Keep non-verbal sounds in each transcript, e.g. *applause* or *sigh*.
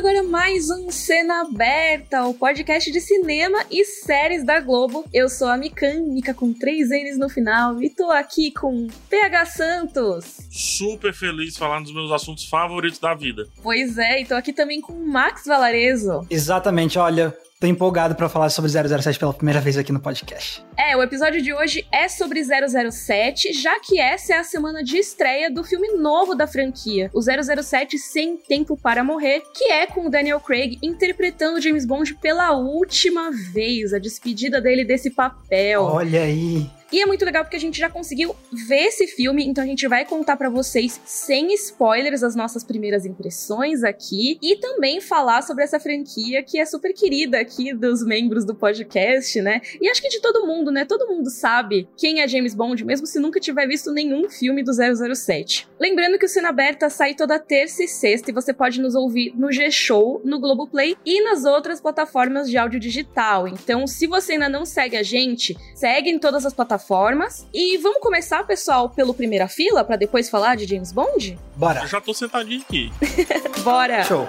agora mais um Cena Aberta, o podcast de cinema e séries da Globo. Eu sou a Mikan, Mika com três N's no final, e tô aqui com PH Santos. Super feliz falando dos meus assuntos favoritos da vida. Pois é, e tô aqui também com Max Valarezo. Exatamente, olha, Tô empolgado para falar sobre 007 pela primeira vez aqui no podcast. É, o episódio de hoje é sobre 007, já que essa é a semana de estreia do filme novo da franquia, o 007 Sem Tempo para Morrer, que é com o Daniel Craig interpretando James Bond pela última vez, a despedida dele desse papel. Olha aí. E é muito legal porque a gente já conseguiu ver esse filme, então a gente vai contar para vocês sem spoilers as nossas primeiras impressões aqui e também falar sobre essa franquia que é super querida aqui dos membros do podcast, né? E acho que de todo mundo, né? Todo mundo sabe quem é James Bond, mesmo se nunca tiver visto nenhum filme do 007. Lembrando que o Cena Aberta sai toda terça e sexta e você pode nos ouvir no G-Show, no Globoplay e nas outras plataformas de áudio digital. Então, se você ainda não segue a gente, segue em todas as plataformas plataformas. E vamos começar, pessoal, pelo primeira fila, para depois falar de James Bond? Bora. Eu já tô sentadinho aqui. *laughs* Bora. Show.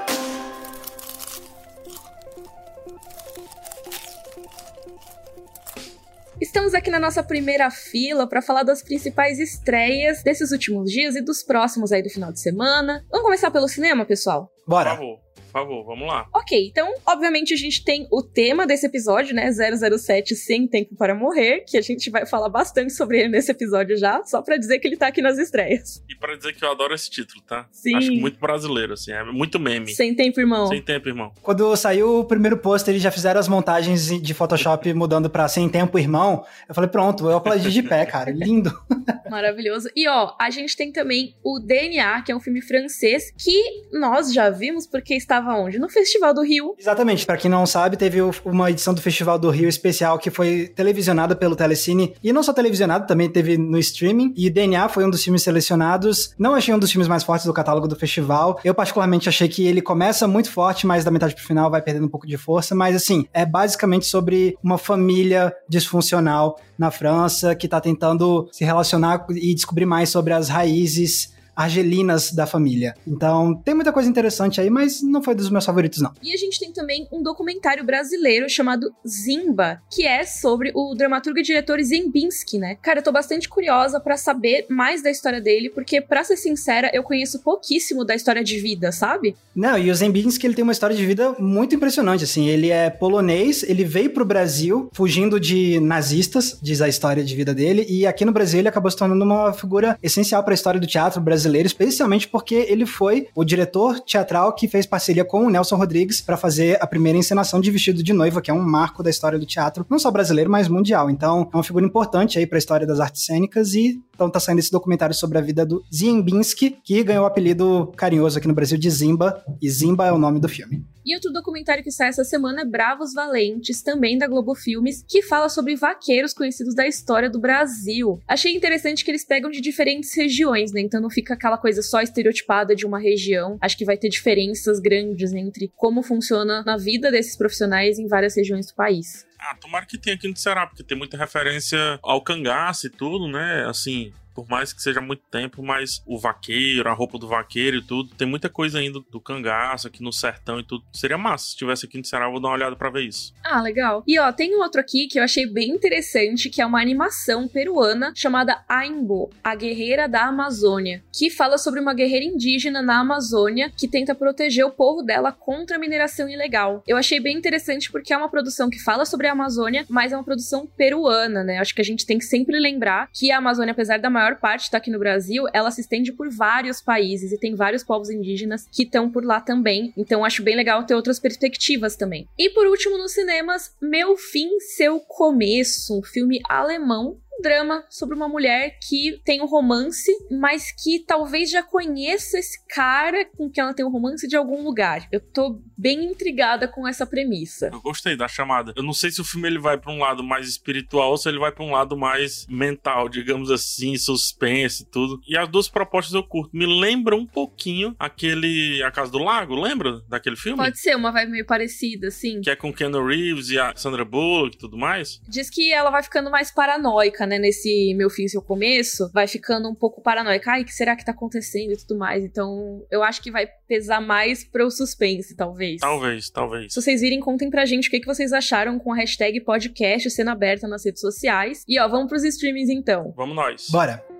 Estamos aqui na nossa primeira fila para falar das principais estreias desses últimos dias e dos próximos aí do final de semana. Vamos começar pelo cinema, pessoal? Bora. Por favor. Por favor, vamos lá. Ok, então, obviamente, a gente tem o tema desse episódio, né? 007 Sem Tempo para Morrer, que a gente vai falar bastante sobre ele nesse episódio já, só pra dizer que ele tá aqui nas estreias. E pra dizer que eu adoro esse título, tá? Sim. Acho muito brasileiro, assim, é muito meme. Sem tempo, irmão. Sem tempo, irmão. Quando saiu o primeiro pôster, eles já fizeram as montagens de Photoshop *laughs* mudando pra Sem Tempo Irmão. Eu falei, pronto, eu aplaudi de pé, cara. Lindo. *laughs* Maravilhoso. E ó, a gente tem também o DNA, que é um filme francês, que nós já vimos porque estava onde? No Festival do Rio. Exatamente, pra quem não sabe, teve uma edição do Festival do Rio especial que foi televisionada pelo Telecine. E não só televisionado, também teve no streaming. E DNA foi um dos filmes selecionados. Não achei um dos filmes mais fortes do catálogo do festival. Eu, particularmente, achei que ele começa muito forte, mas da metade pro final vai perdendo um pouco de força. Mas, assim, é basicamente sobre uma família disfuncional na França que tá tentando se relacionar e descobrir mais sobre as raízes argelinas da família. Então, tem muita coisa interessante aí, mas não foi dos meus favoritos, não. E a gente tem também um documentário brasileiro chamado Zimba, que é sobre o dramaturgo e diretor Zembinski, né? Cara, eu tô bastante curiosa pra saber mais da história dele, porque, pra ser sincera, eu conheço pouquíssimo da história de vida, sabe? Não, e o Zembinski, ele tem uma história de vida muito impressionante, assim, ele é polonês, ele veio pro Brasil fugindo de nazistas, diz a história de vida dele, e aqui no Brasil ele acabou se tornando uma figura essencial para a história do teatro brasileiro, especialmente porque ele foi o diretor teatral que fez parceria com o Nelson Rodrigues para fazer a primeira encenação de Vestido de Noiva, que é um marco da história do teatro, não só brasileiro, mas mundial. Então, é uma figura importante aí para a história das artes cênicas e então tá saindo esse documentário sobre a vida do Ziembinski, que ganhou o apelido carinhoso aqui no Brasil de Zimba, e Zimba é o nome do filme. E outro documentário que sai essa semana é Bravos Valentes, também da Globo Filmes, que fala sobre vaqueiros conhecidos da história do Brasil. Achei interessante que eles pegam de diferentes regiões, né? Então não fica aquela coisa só estereotipada de uma região. Acho que vai ter diferenças grandes entre como funciona na vida desses profissionais em várias regiões do país. Ah, tomara que tenha aqui no Ceará, porque tem muita referência ao cangaço e tudo, né? Assim, por mais que seja muito tempo, mas o vaqueiro, a roupa do vaqueiro e tudo, tem muita coisa ainda do cangaço aqui no sertão e tudo. Seria massa se tivesse aqui no Ceará, eu vou dar uma olhada pra ver isso. Ah, legal. E ó, tem um outro aqui que eu achei bem interessante, que é uma animação peruana chamada Aimbo, a guerreira da Amazônia, que fala sobre uma guerreira indígena na Amazônia que tenta proteger o povo dela contra a mineração ilegal. Eu achei bem interessante porque é uma produção que fala sobre a Amazônia, mas é uma produção peruana, né? Acho que a gente tem que sempre lembrar que a Amazônia, apesar da maior parte estar aqui no Brasil, ela se estende por vários países e tem vários povos indígenas que estão por lá também. Então acho bem legal ter outras perspectivas também. E por último, nos cinemas, Meu Fim, Seu Começo, um filme alemão um drama sobre uma mulher que tem um romance, mas que talvez já conheça esse cara com quem ela tem um romance de algum lugar. Eu tô bem intrigada com essa premissa. Eu gostei da chamada. Eu não sei se o filme ele vai pra um lado mais espiritual ou se ele vai pra um lado mais mental, digamos assim, suspense e tudo. E as duas propostas eu curto. Me lembra um pouquinho aquele A Casa do Lago, lembra daquele filme? Pode ser uma vibe meio parecida, assim. Que é com Keanu Reeves e a Sandra Bullock e tudo mais. Diz que ela vai ficando mais paranoica, né? né, nesse meu fim, seu começo, vai ficando um pouco paranoica. Ai, o que será que tá acontecendo e tudo mais. Então, eu acho que vai pesar mais pro suspense, talvez. Talvez, talvez. Se vocês virem, contem pra gente o que, que vocês acharam com a hashtag podcast sendo aberta nas redes sociais. E ó, vamos pros streamings então. Vamos nós. Bora.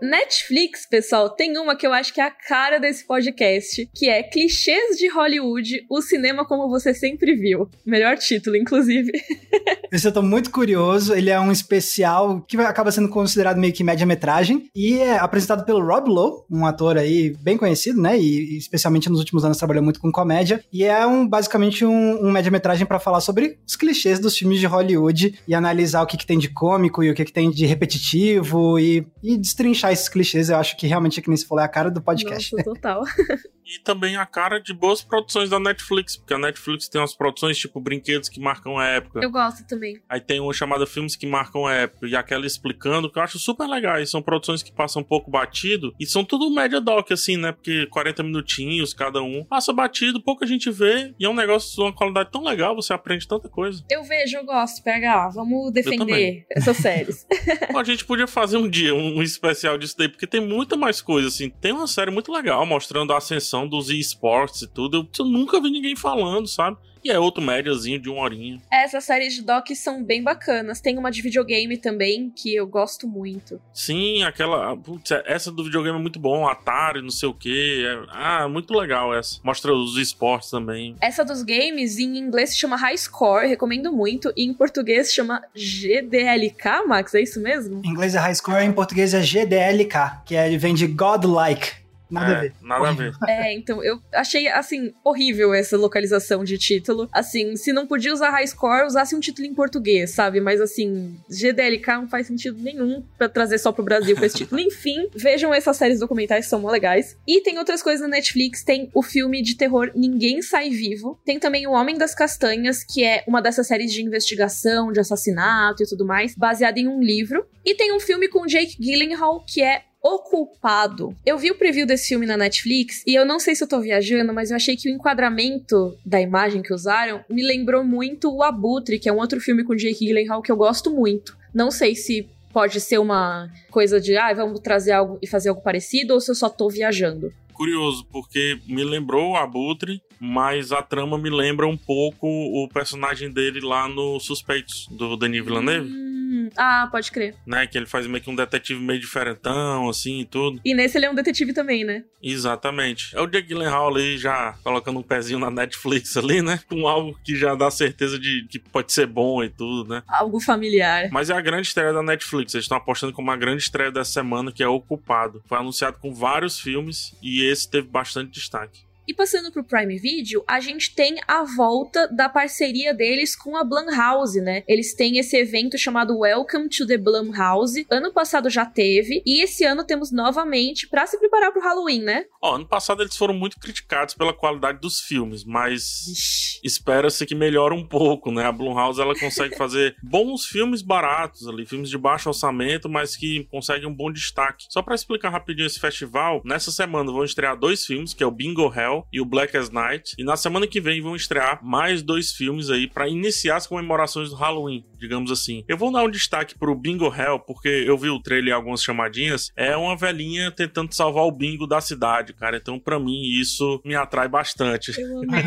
Netflix, pessoal, tem uma que eu acho que é a cara desse podcast, que é Clichês de Hollywood, o cinema como você sempre viu. Melhor título, inclusive. *laughs* Esse eu tô muito curioso. Ele é um especial que acaba sendo considerado meio que média-metragem e é apresentado pelo Rob Lowe, um ator aí bem conhecido, né? E especialmente nos últimos anos trabalhou muito com comédia. E é um basicamente um, um média-metragem para falar sobre os clichês dos filmes de Hollywood e analisar o que, que tem de cômico e o que, que tem de repetitivo e, e destrinchar esses clichês. Eu acho que realmente, que nem se falou, é a cara do podcast. Nossa, total. *laughs* e também a cara de boas produções da Netflix, porque a Netflix tem umas produções tipo brinquedos que marcam a época. Eu gosto também. Aí tem uma chamada Filmes que Marcam a Época, e aquela explicando, que eu acho super legais. São produções que passam um pouco batido, e são tudo média doc, assim, né? Porque 40 minutinhos cada um. Passa batido, pouca gente vê, e é um negócio de uma qualidade tão legal, você aprende tanta coisa. Eu vejo, eu gosto, PH. Vamos defender essas séries. *laughs* a gente podia fazer um dia um especial disso daí, porque tem muita mais coisa, assim. Tem uma série muito legal mostrando a ascensão dos esportes e tudo. Eu, eu nunca vi ninguém falando, sabe? E é outro médiazinho de uma horinha. Essas séries de doc são bem bacanas. Tem uma de videogame também, que eu gosto muito. Sim, aquela. Putz, essa do videogame é muito bom. Atari, não sei o quê. É, ah, muito legal essa. Mostra os esportes também. Essa dos games, em inglês se chama High Score, recomendo muito. E em português se chama GDLK, Max, é isso mesmo? Em inglês é High Score, em português é GDLK, que é, vem de Godlike. Nada é, a ver. Nada a ver. *laughs* É, então eu achei, assim, horrível essa localização de título. Assim, se não podia usar high score, usasse um título em português, sabe? Mas, assim, GDLK não faz sentido nenhum para trazer só pro Brasil com esse título. *laughs* Enfim, vejam essas séries documentais, são legais. E tem outras coisas na Netflix. Tem o filme de terror Ninguém Sai Vivo. Tem também O Homem das Castanhas, que é uma dessas séries de investigação, de assassinato e tudo mais, baseada em um livro. E tem um filme com Jake Gyllenhaal, que é o Culpado. Eu vi o preview desse filme na Netflix e eu não sei se eu tô viajando, mas eu achei que o enquadramento da imagem que usaram me lembrou muito o Abutre, que é um outro filme com Jake Gyllenhaal que eu gosto muito. Não sei se pode ser uma coisa de, ah, vamos trazer algo e fazer algo parecido ou se eu só tô viajando curioso, porque me lembrou o Abutre, mas a trama me lembra um pouco o personagem dele lá no Suspeitos, do Denis Villeneuve. Hum, ah, pode crer. Né, que ele faz meio que um detetive meio diferentão, assim, e tudo. E nesse ele é um detetive também, né? Exatamente. É o Jake Gyllenhaal ali já colocando um pezinho na Netflix ali, né? Com algo que já dá certeza de que pode ser bom e tudo, né? Algo familiar. Mas é a grande estreia da Netflix. Eles estão apostando como uma grande estreia dessa semana, que é O Culpado. Foi anunciado com vários filmes e esse teve bastante destaque. E passando pro Prime Video, a gente tem a volta da parceria deles com a Blumhouse, né? Eles têm esse evento chamado Welcome to the Blumhouse. Ano passado já teve e esse ano temos novamente para se preparar pro Halloween, né? Ó, ano passado eles foram muito criticados pela qualidade dos filmes, mas espera-se que melhore um pouco, né? A Blumhouse ela consegue *laughs* fazer bons filmes baratos ali, filmes de baixo orçamento, mas que conseguem um bom destaque. Só para explicar rapidinho esse festival, nessa semana vão estrear dois filmes, que é o Bingo Hell e o Black as Night. E na semana que vem vão estrear mais dois filmes aí para iniciar as comemorações do Halloween, digamos assim. Eu vou dar um destaque pro Bingo Hell, porque eu vi o trailer e algumas chamadinhas. É uma velhinha tentando salvar o bingo da cidade, cara. Então, para mim, isso me atrai bastante. Eu *laughs* amei.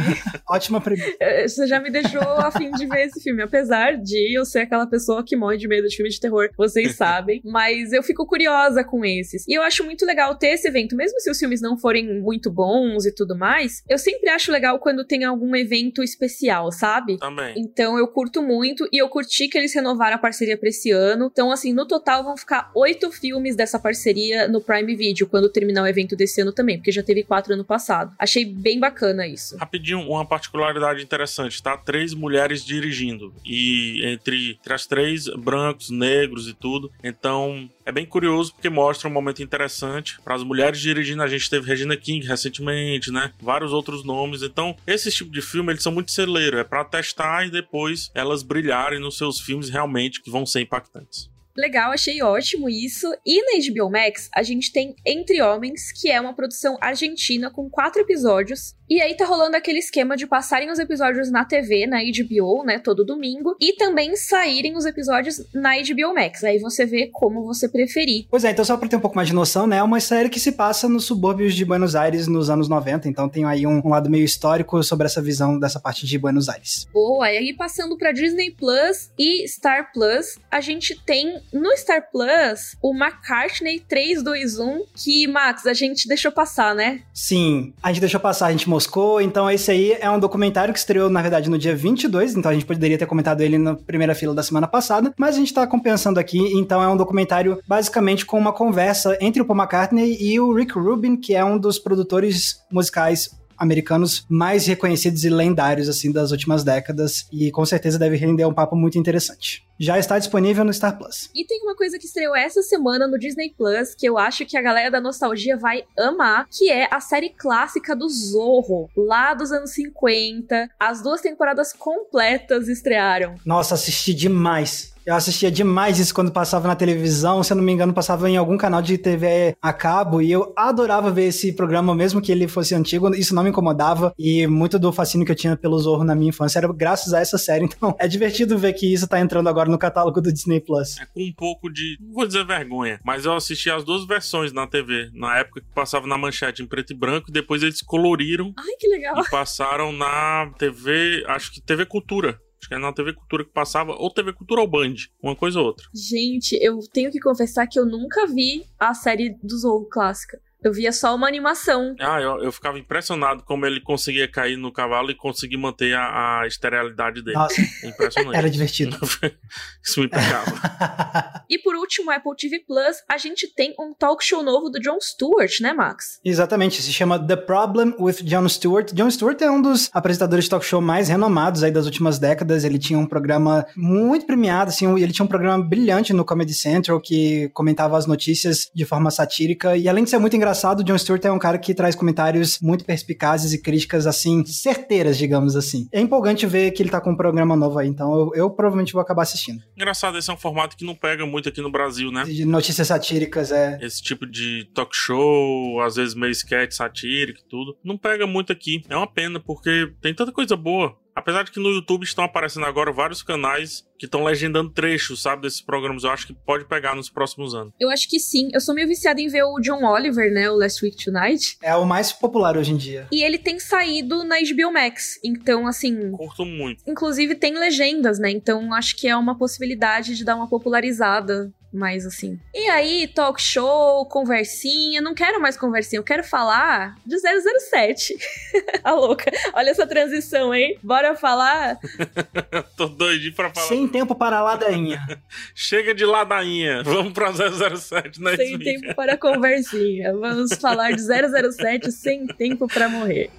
Ótima premissa. É, você já me deixou a fim de ver esse filme. Apesar de eu ser aquela pessoa que morre de medo de filme de terror, vocês *laughs* sabem. Mas eu fico curiosa com esses. E eu acho muito legal ter esse evento, mesmo se os filmes não forem muito bons e tudo mais, eu sempre acho legal quando tem algum evento especial, sabe? Também. Então eu curto muito e eu curti que eles renovaram a parceria pra esse ano. Então, assim, no total vão ficar oito filmes dessa parceria no Prime Video quando terminar o evento desse ano também, porque já teve quatro ano passado. Achei bem bacana isso. Rapidinho, uma particularidade interessante, tá? Três mulheres dirigindo. E entre, entre as três, brancos, negros e tudo. Então, é bem curioso porque mostra um momento interessante para as mulheres dirigindo. A gente teve Regina King recentemente, né? Vários outros nomes. Então, esse tipo de filme, eles são muito celeiro. É para testar e depois elas brilharem nos seus filmes realmente que vão ser impactantes. Legal, achei ótimo isso. E na HBO Max, a gente tem Entre Homens, que é uma produção argentina com quatro episódios. E aí tá rolando aquele esquema de passarem os episódios na TV, na HBO, né, todo domingo, e também saírem os episódios na HBO Max. Aí você vê como você preferir. Pois é, então só pra ter um pouco mais de noção, né, é uma série que se passa nos subúrbios de Buenos Aires nos anos 90, então tem aí um, um lado meio histórico sobre essa visão dessa parte de Buenos Aires. Boa, e aí passando pra Disney Plus e Star Plus, a gente tem no Star Plus o McCartney 321, que, Max, a gente deixou passar, né? Sim, a gente deixou passar, a gente moscou, então esse aí é um documentário que estreou, na verdade, no dia 22, então a gente poderia ter comentado ele na primeira fila da semana passada, mas a gente tá compensando aqui, então é um documentário basicamente com uma conversa entre o Paul McCartney e o Rick Rubin, que é um dos produtores musicais americanos mais reconhecidos e lendários assim das últimas décadas e com certeza deve render um papo muito interessante. Já está disponível no Star Plus. E tem uma coisa que estreou essa semana no Disney Plus que eu acho que a galera da nostalgia vai amar, que é a série clássica do Zorro, lá dos anos 50. As duas temporadas completas estrearam. Nossa, assisti demais. Eu assistia demais isso quando passava na televisão, se eu não me engano, passava em algum canal de TV a cabo, e eu adorava ver esse programa, mesmo que ele fosse antigo, isso não me incomodava, e muito do fascínio que eu tinha pelo Zorro na minha infância era graças a essa série, *laughs* então é divertido ver que isso tá entrando agora no catálogo do Disney Plus. É com um pouco de, não vou dizer vergonha, mas eu assisti as duas versões na TV, na época que passava na manchete em preto e branco, e depois eles coloriram. Ai, que legal. E passaram na TV, acho que TV Cultura. Acho que é na TV Cultura que passava, ou TV Cultura ou Band, uma coisa ou outra. Gente, eu tenho que confessar que eu nunca vi a série do Zorro clássica. Eu via só uma animação. Ah, eu, eu ficava impressionado como ele conseguia cair no cavalo e conseguir manter a, a esterilidade dele. Nossa, Impressionante. era divertido. *laughs* Isso me pegava. *laughs* E por último, Apple TV Plus, a gente tem um talk show novo do Jon Stewart, né, Max? Exatamente, se chama The Problem with Jon Stewart. Jon Stewart é um dos apresentadores de talk show mais renomados aí das últimas décadas. Ele tinha um programa muito premiado, assim, ele tinha um programa brilhante no Comedy Central que comentava as notícias de forma satírica. E além de ser muito engraçado, o Jon Stewart é um cara que traz comentários muito perspicazes e críticas, assim, certeiras, digamos assim. É empolgante ver que ele tá com um programa novo aí, então eu, eu provavelmente vou acabar assistindo. Engraçado, esse é um formato que não pega muito aqui no Brasil, né? De notícias satíricas, é. Esse tipo de talk show, às vezes meio sketch satírico e tudo, não pega muito aqui. É uma pena, porque tem tanta coisa boa. Apesar de que no YouTube estão aparecendo agora vários canais que estão legendando trechos, sabe, desses programas. Eu acho que pode pegar nos próximos anos. Eu acho que sim. Eu sou meio viciada em ver o John Oliver, né? O Last Week Tonight. É o mais popular hoje em dia. E ele tem saído na HBO Max. Então, assim. Curto muito. Inclusive tem legendas, né? Então acho que é uma possibilidade de dar uma popularizada mais assim. E aí, talk show, conversinha. Não quero mais conversinha, eu quero falar de 007. *laughs* a louca. Olha essa transição, hein? Bora falar. *laughs* Tô doidinho pra falar. Sem tempo para a ladainha. *laughs* Chega de ladainha. Vamos pra 007 na sem tempo para conversinha. Vamos falar de 007 sem tempo para morrer.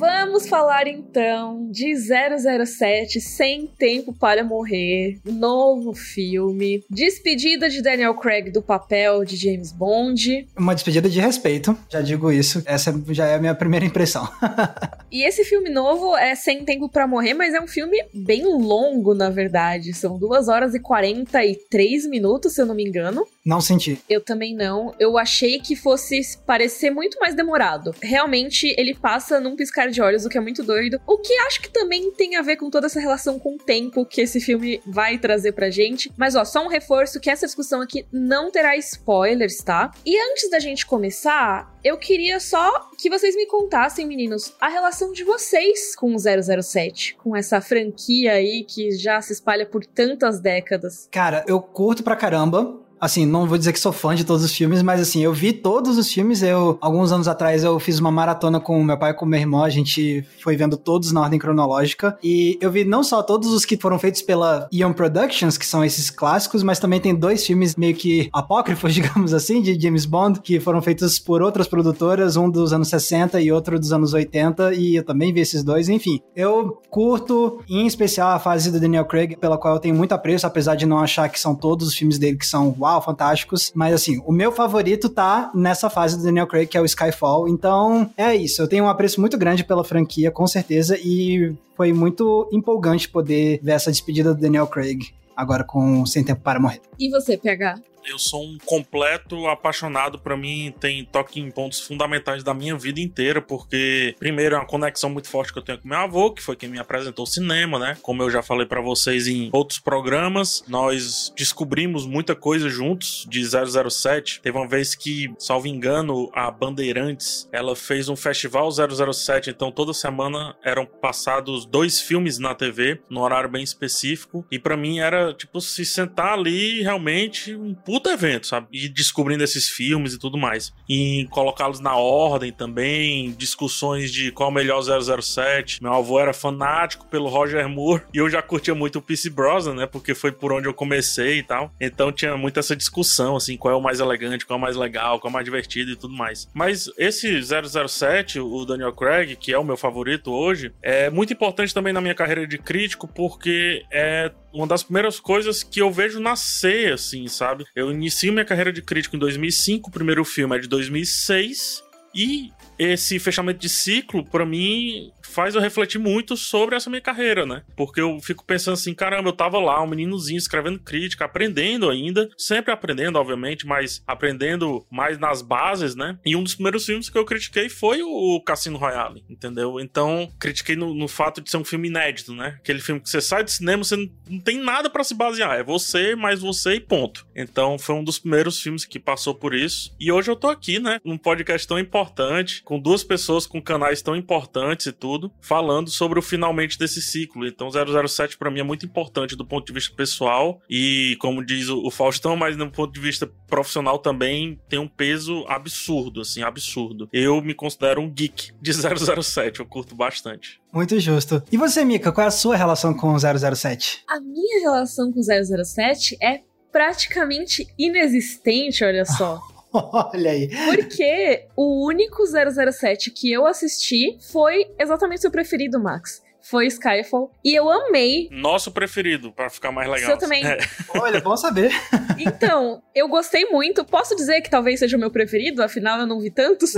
love Vamos falar então de 007 Sem Tempo para Morrer, novo filme, despedida de Daniel Craig do papel de James Bond. Uma despedida de respeito, já digo isso, essa já é a minha primeira impressão. *laughs* e esse filme novo é Sem Tempo para Morrer, mas é um filme bem longo, na verdade. São 2 horas e 43 minutos, se eu não me engano. Não senti. Eu também não. Eu achei que fosse parecer muito mais demorado. Realmente, ele passa num piscar de olhos, o que é muito doido. O que acho que também tem a ver com toda essa relação com o tempo que esse filme vai trazer pra gente. Mas, ó, só um reforço que essa discussão aqui não terá spoilers, tá? E antes da gente começar, eu queria só que vocês me contassem, meninos, a relação de vocês com o 007, com essa franquia aí que já se espalha por tantas décadas. Cara, eu curto pra caramba assim, não vou dizer que sou fã de todos os filmes, mas assim, eu vi todos os filmes. Eu, alguns anos atrás, eu fiz uma maratona com meu pai e com meu irmão. A gente foi vendo todos na ordem cronológica. E eu vi não só todos os que foram feitos pela Eon Productions, que são esses clássicos, mas também tem dois filmes meio que apócrifos, *laughs* digamos assim, de James Bond, que foram feitos por outras produtoras, um dos anos 60 e outro dos anos 80. E eu também vi esses dois. Enfim, eu curto, em especial, a fase do Daniel Craig, pela qual eu tenho muito apreço, apesar de não achar que são todos os filmes dele que são uau uau, fantásticos. Mas assim, o meu favorito tá nessa fase do Daniel Craig, que é o Skyfall. Então, é isso. Eu tenho um apreço muito grande pela franquia, com certeza, e foi muito empolgante poder ver essa despedida do Daniel Craig agora com Sem Tempo para Morrer. E você, PH? Eu sou um completo apaixonado. Para mim, tem toque em pontos fundamentais da minha vida inteira, porque, primeiro, é uma conexão muito forte que eu tenho com meu avô, que foi quem me apresentou o cinema, né? Como eu já falei para vocês em outros programas, nós descobrimos muita coisa juntos de 007. Teve uma vez que, salvo engano, a Bandeirantes ela fez um festival 007, então toda semana eram passados dois filmes na TV, num horário bem específico, e para mim era tipo se sentar ali realmente um puta evento, sabe? E descobrindo esses filmes e tudo mais. E colocá-los na ordem também, discussões de qual é o melhor 007. Meu avô era fanático pelo Roger Moore e eu já curtia muito o Pierce Brosnan, né? Porque foi por onde eu comecei e tal. Então tinha muito essa discussão, assim, qual é o mais elegante, qual é o mais legal, qual é o mais divertido e tudo mais. Mas esse 007, o Daniel Craig, que é o meu favorito hoje, é muito importante também na minha carreira de crítico porque é uma das primeiras coisas que eu vejo nascer, assim, sabe? Eu inicio minha carreira de crítico em 2005, o primeiro filme é de 2006, e esse fechamento de ciclo, para mim, faz eu refletir muito sobre essa minha carreira, né? Porque eu fico pensando assim, caramba, eu tava lá, um meninozinho escrevendo crítica, aprendendo ainda, sempre aprendendo, obviamente, mas aprendendo mais nas bases, né? E um dos primeiros filmes que eu critiquei foi o Cassino Royale, entendeu? Então, critiquei no, no fato de ser um filme inédito, né? Aquele filme que você sai de cinema, você não, não tem nada para se basear, é você, mais você e ponto. Então, foi um dos primeiros filmes que passou por isso. E hoje eu tô aqui, né? Num podcast tão importante, com duas pessoas com canais tão importantes e tudo falando sobre o finalmente desse ciclo. Então 007 para mim é muito importante do ponto de vista pessoal e como diz o Faustão, mas do ponto de vista profissional também tem um peso absurdo, assim, absurdo. Eu me considero um geek de 007, eu curto bastante. Muito justo. E você, Mika, qual é a sua relação com 007? A minha relação com 007 é praticamente inexistente, olha só. *laughs* Olha aí. Porque o único 007 que eu assisti foi exatamente seu preferido, Max foi Skyfall. E eu amei. Nosso preferido, para ficar mais legal. Seu também. É. Olha, bom saber. *laughs* Então, eu gostei muito. Posso dizer que talvez seja o meu preferido, afinal eu não vi tantos.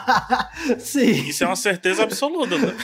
*laughs* Sim. Isso é uma certeza absoluta, né?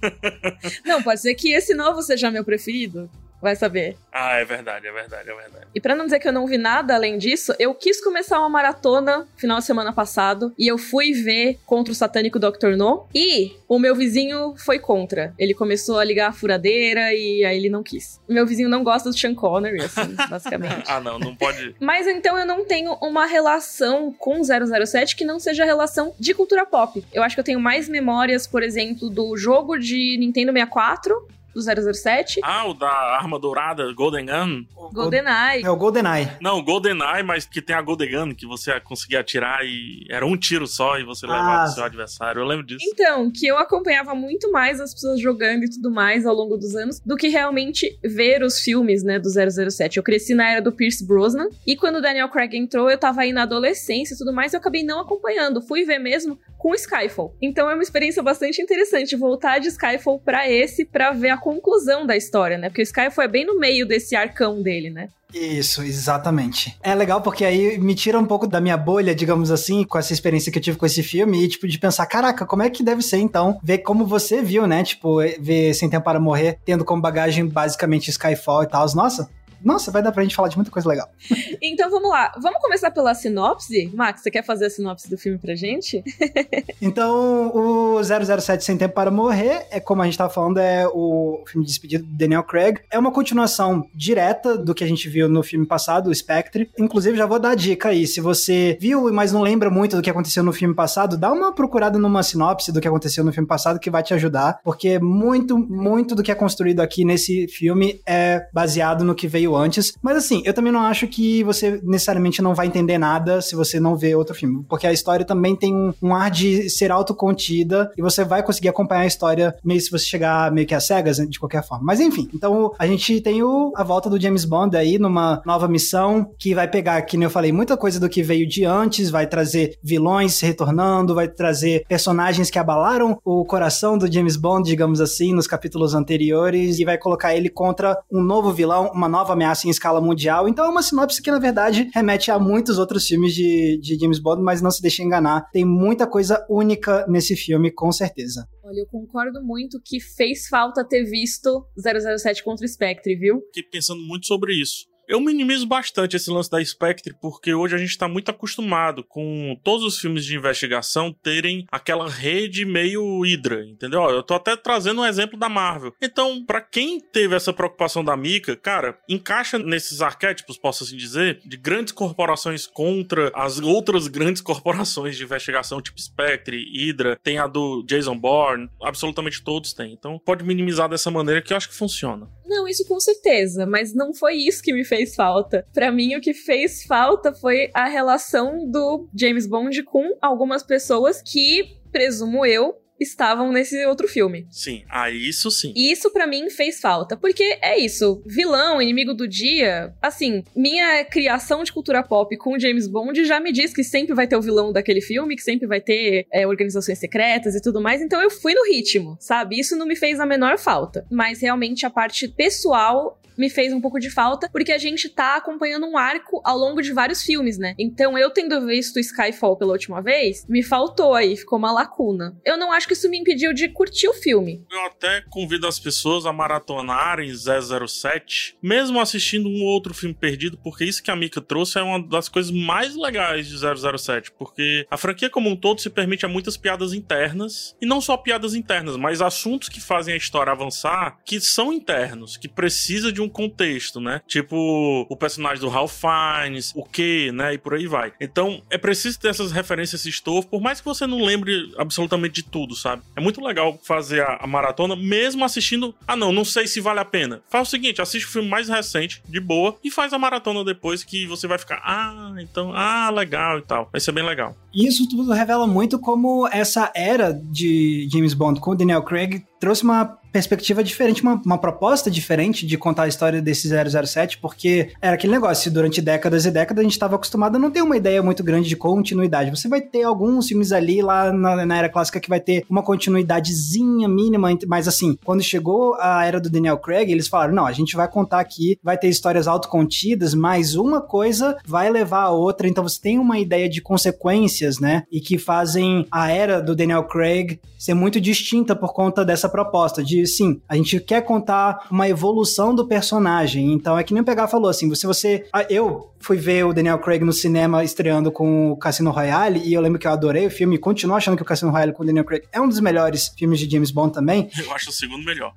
*laughs* Não, pode ser que esse novo seja meu preferido vai saber. Ah, é verdade, é verdade, é verdade. E para não dizer que eu não vi nada além disso, eu quis começar uma maratona final de semana passado e eu fui ver contra o satânico Dr. No e o meu vizinho foi contra. Ele começou a ligar a furadeira e aí ele não quis. O meu vizinho não gosta do Sean Connery, assim, *laughs* basicamente. ah, não, não pode. Mas então eu não tenho uma relação com 007 que não seja relação de cultura pop. Eu acho que eu tenho mais memórias, por exemplo, do jogo de Nintendo 64 do 007. Ah, o da arma dourada, Golden Gun? GoldenEye. É o GoldenEye. Não, GoldenEye, mas que tem a Golden Gun, que você conseguia atirar e era um tiro só e você levava ah, o seu adversário. Eu lembro disso. Então, que eu acompanhava muito mais as pessoas jogando e tudo mais ao longo dos anos do que realmente ver os filmes, né, do 007. Eu cresci na era do Pierce Brosnan e quando o Daniel Craig entrou, eu tava aí na adolescência e tudo mais, eu acabei não acompanhando. Fui ver mesmo com Skyfall. Então é uma experiência bastante interessante voltar de Skyfall para esse para ver a conclusão da história, né? Porque o Skyfall é bem no meio desse arcão dele, né? Isso, exatamente. É legal porque aí me tira um pouco da minha bolha, digamos assim, com essa experiência que eu tive com esse filme e, tipo, de pensar, caraca, como é que deve ser, então, ver como você viu, né? Tipo, ver Sem Tempo para Morrer, tendo como bagagem basicamente Skyfall e tal. Nossa, nossa, vai dar pra gente falar de muita coisa legal. *laughs* então vamos lá. Vamos começar pela sinopse? Max, você quer fazer a sinopse do filme pra gente? *laughs* então, o 007 Sem Tempo para Morrer, é como a gente tava falando, é o filme de despedida do Daniel Craig. É uma continuação direta do que a gente viu no filme passado, o Spectre. Inclusive, já vou dar a dica aí. Se você viu, mas não lembra muito do que aconteceu no filme passado, dá uma procurada numa sinopse do que aconteceu no filme passado que vai te ajudar, porque muito, muito do que é construído aqui nesse filme é baseado no que veio antes. Mas assim, eu também não acho que você necessariamente não vai entender nada se você não vê outro filme. Porque a história também tem um, um ar de ser autocontida e você vai conseguir acompanhar a história meio se você chegar meio que às cegas, de qualquer forma. Mas enfim, então a gente tem o, a volta do James Bond aí numa nova missão que vai pegar, que nem eu falei, muita coisa do que veio de antes, vai trazer vilões retornando, vai trazer personagens que abalaram o coração do James Bond, digamos assim, nos capítulos anteriores, e vai colocar ele contra um novo vilão, uma nova ameaça ameaça em escala mundial. Então é uma sinopse que, na verdade, remete a muitos outros filmes de, de James Bond, mas não se deixe enganar. Tem muita coisa única nesse filme, com certeza. Olha, eu concordo muito que fez falta ter visto 007 contra o Spectre, viu? Fiquei pensando muito sobre isso. Eu minimizo bastante esse lance da Spectre porque hoje a gente está muito acostumado com todos os filmes de investigação terem aquela rede meio Hydra, entendeu? Eu tô até trazendo um exemplo da Marvel. Então, para quem teve essa preocupação da Mika, cara, encaixa nesses arquétipos, posso assim dizer, de grandes corporações contra as outras grandes *laughs* corporações de investigação, tipo Spectre, Hydra, tem a do Jason Bourne, absolutamente todos têm. Então, pode minimizar dessa maneira que eu acho que funciona. Não, isso com certeza, mas não foi isso que me fez falta. Para mim, o que fez falta foi a relação do James Bond com algumas pessoas que, presumo eu, estavam nesse outro filme. Sim, ah, isso sim. E isso para mim fez falta, porque é isso, vilão, inimigo do dia, assim, minha criação de cultura pop com James Bond já me diz que sempre vai ter o vilão daquele filme, que sempre vai ter é, organizações secretas e tudo mais, então eu fui no ritmo, sabe? Isso não me fez a menor falta, mas realmente a parte pessoal me fez um pouco de falta, porque a gente tá acompanhando um arco ao longo de vários filmes, né? Então, eu tendo visto Skyfall pela última vez, me faltou aí, ficou uma lacuna. Eu não acho que isso me impediu de curtir o filme. Eu até convido as pessoas a maratonarem 007, mesmo assistindo um outro filme perdido, porque isso que a Mika trouxe é uma das coisas mais legais de 007, porque a franquia como um todo se permite a muitas piadas internas, e não só piadas internas, mas assuntos que fazem a história avançar, que são internos, que precisa de um contexto, né? Tipo, o personagem do Ralph Fiennes, o que, né? E por aí vai. Então, é preciso ter essas referências, esse estofo, por mais que você não lembre absolutamente de tudo, sabe? É muito legal fazer a, a maratona, mesmo assistindo. Ah, não, não sei se vale a pena. Faz o seguinte, assiste o filme mais recente, de boa, e faz a maratona depois que você vai ficar, ah, então, ah, legal e tal. Vai ser bem legal. Isso tudo revela muito como essa era de James Bond com o Daniel Craig trouxe uma perspectiva diferente, uma, uma, proposta diferente de contar a história desse 007, porque era aquele negócio, durante décadas e décadas a gente estava acostumado a não ter uma ideia muito grande de continuidade. Você vai ter alguns filmes ali lá na, na, era clássica que vai ter uma continuidadezinha mínima, mas assim, quando chegou a era do Daniel Craig, eles falaram, não, a gente vai contar aqui, vai ter histórias autocontidas, mas uma coisa vai levar a outra, então você tem uma ideia de consequências, né, e que fazem a era do Daniel Craig ser muito distinta por conta dessa proposta de, sim, a gente quer contar uma evolução do personagem. Então é que nem o Pegar falou assim, se você... Eu fui ver o Daniel Craig no cinema estreando com o Cassino Royale e eu lembro que eu adorei o filme e continuo achando que o Cassino Royale com o Daniel Craig é um dos melhores filmes de James Bond também. *laughs* Eu acho o segundo melhor.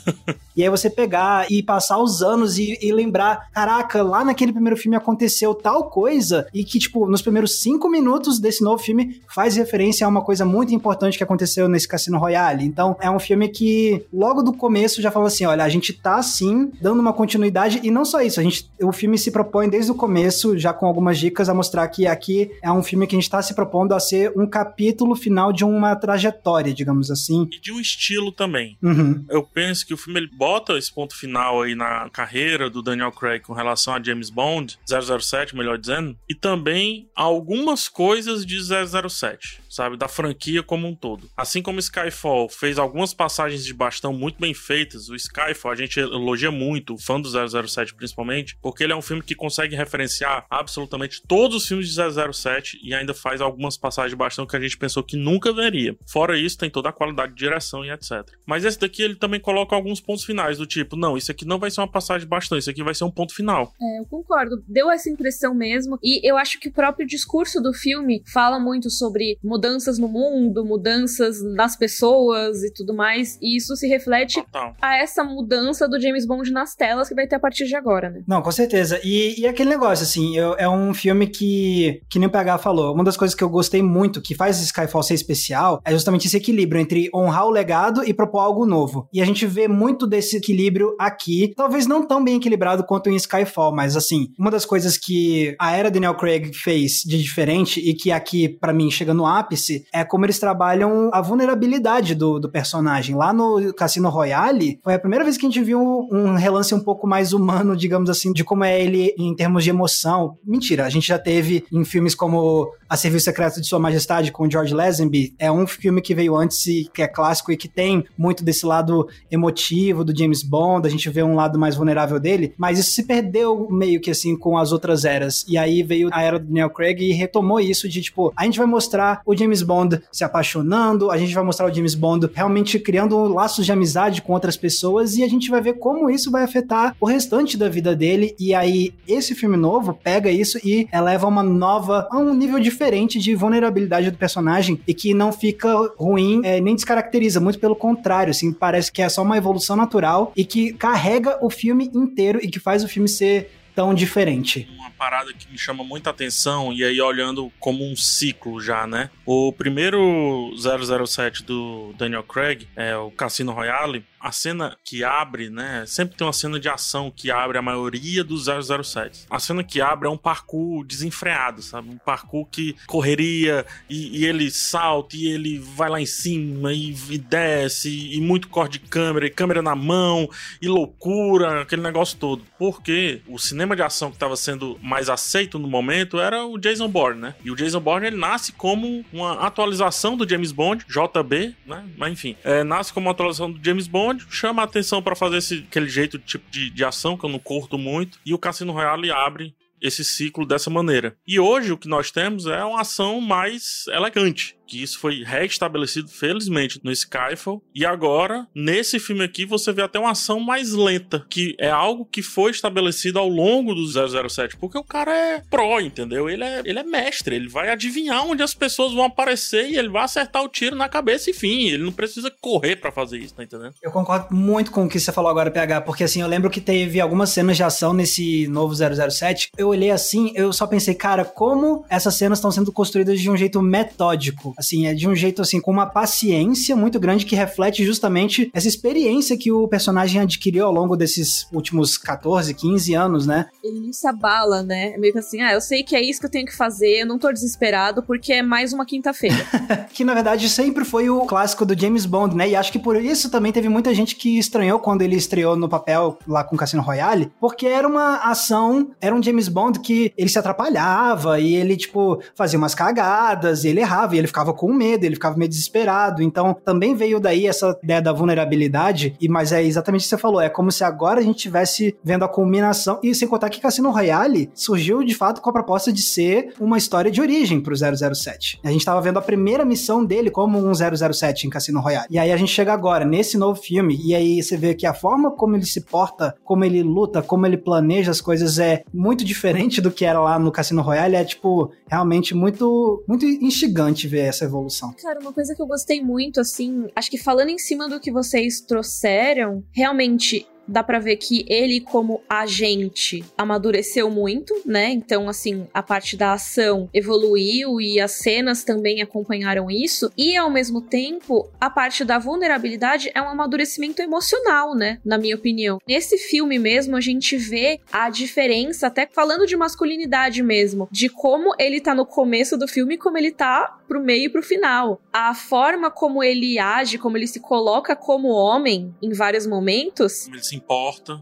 *laughs* e aí você pegar e passar os anos e, e, lembrar, caraca, lá naquele primeiro filme aconteceu tal coisa e que, tipo, nos primeiros cinco minutos desse novo filme faz referência a uma coisa muito importante que aconteceu nesse Cassino Royale. Então, é um filme que logo do começo já fala assim, olha, a gente tá, sim, dando uma continuidade e não só isso, a gente, o filme se propõe desde o começo já com algumas dicas, a mostrar que aqui é um filme que a gente está se propondo a ser um capítulo final de uma trajetória, digamos assim. E de um estilo também. Uhum. Eu penso que o filme ele bota esse ponto final aí na carreira do Daniel Craig com relação a James Bond, 007, melhor dizendo, e também algumas coisas de 007 sabe? Da franquia como um todo. Assim como Skyfall fez algumas passagens de bastão muito bem feitas, o Skyfall a gente elogia muito, fã do 007 principalmente, porque ele é um filme que consegue referenciar absolutamente todos os filmes de 007 e ainda faz algumas passagens de bastão que a gente pensou que nunca veria. Fora isso, tem toda a qualidade de direção e etc. Mas esse daqui ele também coloca alguns pontos finais, do tipo, não, isso aqui não vai ser uma passagem de bastão, isso aqui vai ser um ponto final. É, eu concordo. Deu essa impressão mesmo. E eu acho que o próprio discurso do filme fala muito sobre mudanças no mundo, mudanças nas pessoas e tudo mais. E isso se reflete Total. a essa mudança do James Bond nas telas que vai ter a partir de agora, né? Não, com certeza. E, e aquele negócio, assim, eu, é um filme que, que nem o PH falou, uma das coisas que eu gostei muito, que faz Skyfall ser especial, é justamente esse equilíbrio entre honrar o legado e propor algo novo. E a gente vê muito desse equilíbrio aqui, talvez não tão bem equilibrado quanto em Skyfall, mas assim, uma das coisas que a era Daniel Craig fez de diferente e que aqui, para mim, chega no ápice, é como eles trabalham a vulnerabilidade do, do personagem. Lá no Cassino Royale, foi a primeira vez que a gente viu um relance um pouco mais humano, digamos assim, de como é ele em termos de emoção. Mentira, a gente já teve em filmes como A Serviço Secreto de Sua Majestade com George Lazenby, é um filme que veio antes e que é clássico e que tem muito desse lado emotivo do James Bond, a gente vê um lado mais vulnerável dele, mas isso se perdeu meio que assim com as outras eras. E aí veio a era do Daniel Craig e retomou isso de tipo, a gente vai mostrar o James Bond se apaixonando, a gente vai mostrar o James Bond realmente criando laços de amizade com outras pessoas e a gente vai ver como isso vai afetar o restante da vida dele. E aí esse filme novo pega isso e eleva uma nova, a um nível diferente de vulnerabilidade do personagem e que não fica ruim, é, nem descaracteriza, muito pelo contrário, assim, parece que é só uma evolução natural e que carrega o filme inteiro e que faz o filme ser tão diferente. Parada que me chama muita atenção, e aí olhando como um ciclo já, né? O primeiro 007 do Daniel Craig, é o Cassino Royale, a cena que abre, né? Sempre tem uma cena de ação que abre a maioria dos 007. A cena que abre é um parkour desenfreado, sabe? Um parkour que correria e, e ele salta e ele vai lá em cima e, e desce e, e muito corte de câmera e câmera na mão e loucura, aquele negócio todo. Porque o cinema de ação que estava sendo mais aceito no momento era o Jason Bourne, né? E o Jason Bourne ele nasce como uma atualização do James Bond, JB, né? Mas enfim, é, nasce como uma atualização do James Bond chama a atenção para fazer esse, aquele jeito tipo de, de ação que eu não curto muito. E o Cassino Royale abre esse ciclo dessa maneira. E hoje o que nós temos é uma ação mais elegante que isso foi restabelecido, felizmente, no Skyfall. E agora, nesse filme aqui, você vê até uma ação mais lenta, que é algo que foi estabelecido ao longo do 007, porque o cara é pró, entendeu? Ele é, ele é mestre, ele vai adivinhar onde as pessoas vão aparecer e ele vai acertar o tiro na cabeça e fim. Ele não precisa correr para fazer isso, tá entendendo? Eu concordo muito com o que você falou agora, PH, porque assim, eu lembro que teve algumas cenas de ação nesse novo 007. Eu olhei assim, eu só pensei, cara, como essas cenas estão sendo construídas de um jeito metódico. Assim, é de um jeito assim, com uma paciência muito grande que reflete justamente essa experiência que o personagem adquiriu ao longo desses últimos 14, 15 anos, né? Ele não se abala, né? É meio que assim, ah, eu sei que é isso que eu tenho que fazer, eu não tô desesperado porque é mais uma quinta-feira. *laughs* que na verdade sempre foi o clássico do James Bond, né? E acho que por isso também teve muita gente que estranhou quando ele estreou no papel lá com Cassino Royale, porque era uma ação, era um James Bond que ele se atrapalhava e ele, tipo, fazia umas cagadas, e ele errava e ele ficava com medo, ele ficava meio desesperado. Então, também veio daí essa ideia da vulnerabilidade, e mas é exatamente o que você falou, é como se agora a gente estivesse vendo a culminação, e sem contar que Cassino Royale surgiu de fato com a proposta de ser uma história de origem pro 007. A gente tava vendo a primeira missão dele como um 007 em Cassino Royale. E aí a gente chega agora nesse novo filme, e aí você vê que a forma como ele se porta, como ele luta, como ele planeja as coisas é muito diferente do que era lá no Cassino Royale, é tipo realmente muito muito instigante ver essa evolução. Cara, uma coisa que eu gostei muito, assim, acho que falando em cima do que vocês trouxeram, realmente dá para ver que ele, como agente, amadureceu muito, né? Então, assim, a parte da ação evoluiu e as cenas também acompanharam isso. E, ao mesmo tempo, a parte da vulnerabilidade é um amadurecimento emocional, né? Na minha opinião. Nesse filme mesmo, a gente vê a diferença, até falando de masculinidade mesmo, de como ele tá no começo do filme e como ele tá pro meio e pro final. A forma como ele age, como ele se coloca como homem em vários momentos. Como ele se importa.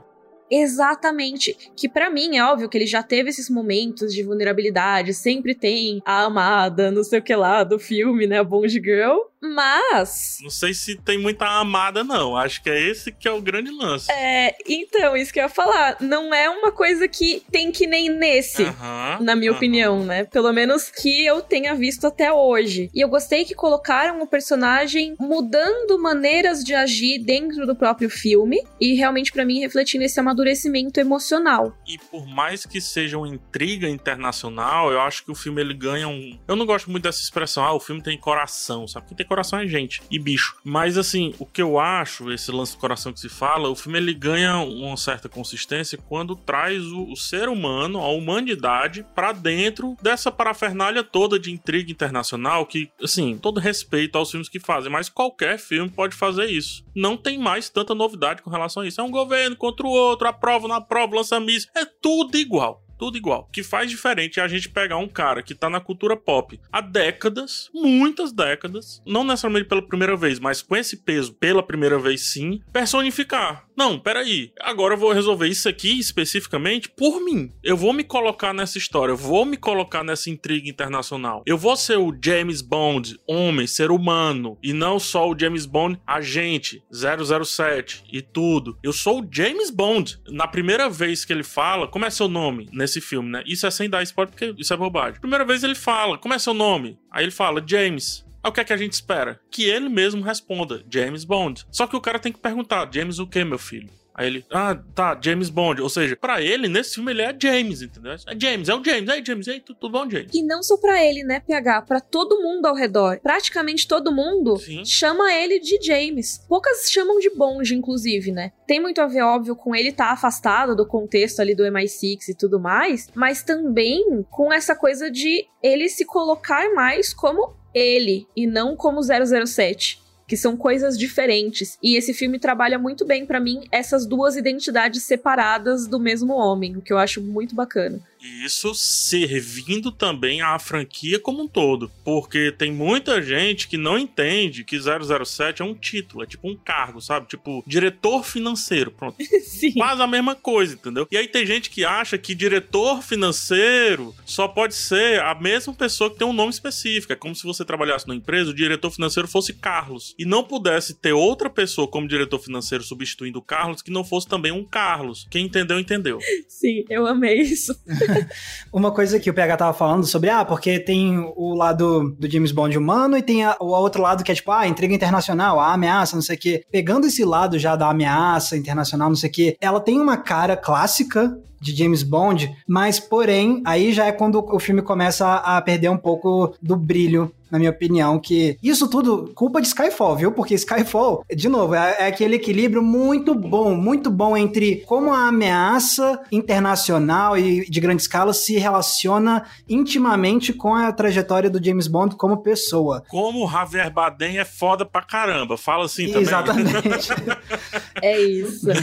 Exatamente. Que para mim é óbvio que ele já teve esses momentos de vulnerabilidade, sempre tem a amada, não sei o que lá, do filme, né? A Bond Girl. Mas. Não sei se tem muita amada, não. Acho que é esse que é o grande lance. É, então, isso que eu ia falar. Não é uma coisa que tem que nem nesse, na minha opinião, né? Pelo menos que eu tenha visto até hoje. E eu gostei que colocaram o personagem mudando maneiras de agir dentro do próprio filme. E realmente, para mim, refletindo esse amadurecimento emocional. E por mais que seja uma intriga internacional, eu acho que o filme ele ganha um. Eu não gosto muito dessa expressão, ah, o filme tem coração, sabe? Porque tem coração é gente e bicho. Mas assim, o que eu acho, esse lance do coração que se fala, o filme ele ganha uma certa consistência quando traz o, o ser humano, a humanidade, para dentro dessa parafernália toda de intriga internacional que, assim, todo respeito aos filmes que fazem, mas qualquer filme pode fazer isso. Não tem mais tanta novidade com relação a isso. É um governo contra o outro, aprova, não aprova, lança míssil, é tudo igual tudo igual. O que faz diferente é a gente pegar um cara que tá na cultura pop há décadas, muitas décadas, não necessariamente pela primeira vez, mas com esse peso pela primeira vez sim, personificar. Não, peraí, agora eu vou resolver isso aqui especificamente por mim. Eu vou me colocar nessa história, eu vou me colocar nessa intriga internacional. Eu vou ser o James Bond, homem, ser humano, e não só o James Bond, agente, 007 e tudo. Eu sou o James Bond. Na primeira vez que ele fala, como é seu nome nesse filme, né? Isso é sem dar spoiler porque isso é bobagem. Primeira vez ele fala, como é seu nome? Aí ele fala, James. O que é que a gente espera? Que ele mesmo responda, James Bond. Só que o cara tem que perguntar, James o que, meu filho? Aí ele, ah, tá, James Bond. Ou seja, para ele, nesse filme, ele é James, entendeu? É James, é o James, é James, é tudo, tudo bom, James. E não só pra ele, né, PH? Pra todo mundo ao redor. Praticamente todo mundo Sim. chama ele de James. Poucas chamam de Bond, inclusive, né? Tem muito a ver, óbvio, com ele estar tá afastado do contexto ali do MI6 e tudo mais, mas também com essa coisa de ele se colocar mais como ele e não como 007 que são coisas diferentes. E esse filme trabalha muito bem para mim essas duas identidades separadas do mesmo homem, o que eu acho muito bacana. E isso servindo também à franquia como um todo. Porque tem muita gente que não entende que 007 é um título, é tipo um cargo, sabe? Tipo, diretor financeiro. Pronto. *laughs* Sim. Quase a mesma coisa, entendeu? E aí tem gente que acha que diretor financeiro só pode ser a mesma pessoa que tem um nome específico. É como se você trabalhasse numa empresa, o diretor financeiro fosse Carlos. E não pudesse ter outra pessoa como diretor financeiro substituindo o Carlos que não fosse também um Carlos. Quem entendeu, entendeu. Sim, eu amei isso. *laughs* *laughs* Uma coisa que o PH tava falando sobre, ah, porque tem o lado do James Bond humano e tem a, o outro lado que é tipo, ah, intriga internacional, a ameaça, não sei o quê. Pegando esse lado já da ameaça internacional, não sei o quê, ela tem uma cara clássica de James Bond, mas porém, aí já é quando o filme começa a perder um pouco do brilho na minha opinião, que isso tudo culpa de Skyfall, viu? Porque Skyfall, de novo, é, é, aquele equilíbrio muito bom, muito bom entre como a ameaça internacional e de grande escala se relaciona intimamente com a trajetória do James Bond como pessoa. Como o Javier Bardem é foda pra caramba, fala assim também. Exatamente. *laughs* é isso. *laughs*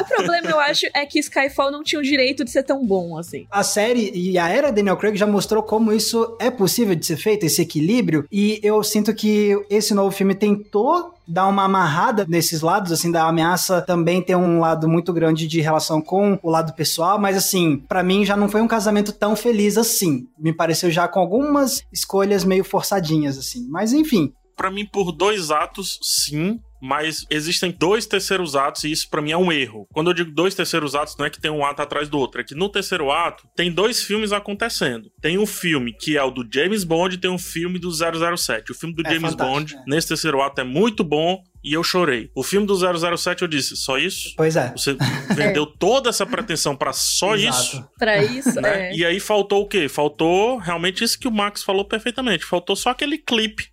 o problema, eu acho, é que Skyfall não tinha o direito de ser tão bom assim. A série e a era Daniel Craig já mostrou como isso é possível de ser feito, esse equilíbrio, e eu sinto que esse novo filme tentou dar uma amarrada nesses lados, assim, da ameaça também tem um lado muito grande de relação com o lado pessoal, mas assim, para mim já não foi um casamento tão feliz assim. Me pareceu já com algumas escolhas meio forçadinhas, assim. Mas enfim. Para mim, por dois atos, sim mas existem dois terceiros atos e isso para mim é um erro. Quando eu digo dois terceiros atos, não é que tem um ato atrás do outro, é que no terceiro ato tem dois filmes acontecendo. Tem um filme que é o do James Bond e tem um filme do 007. O filme do é James Bond, é. nesse terceiro ato, é muito bom e eu chorei. O filme do 007 eu disse, só isso? Pois é. Você vendeu *laughs* é. toda essa pretensão para só Exato. isso? Para isso, né? É. E aí faltou o quê? Faltou realmente isso que o Max falou perfeitamente. Faltou só aquele clipe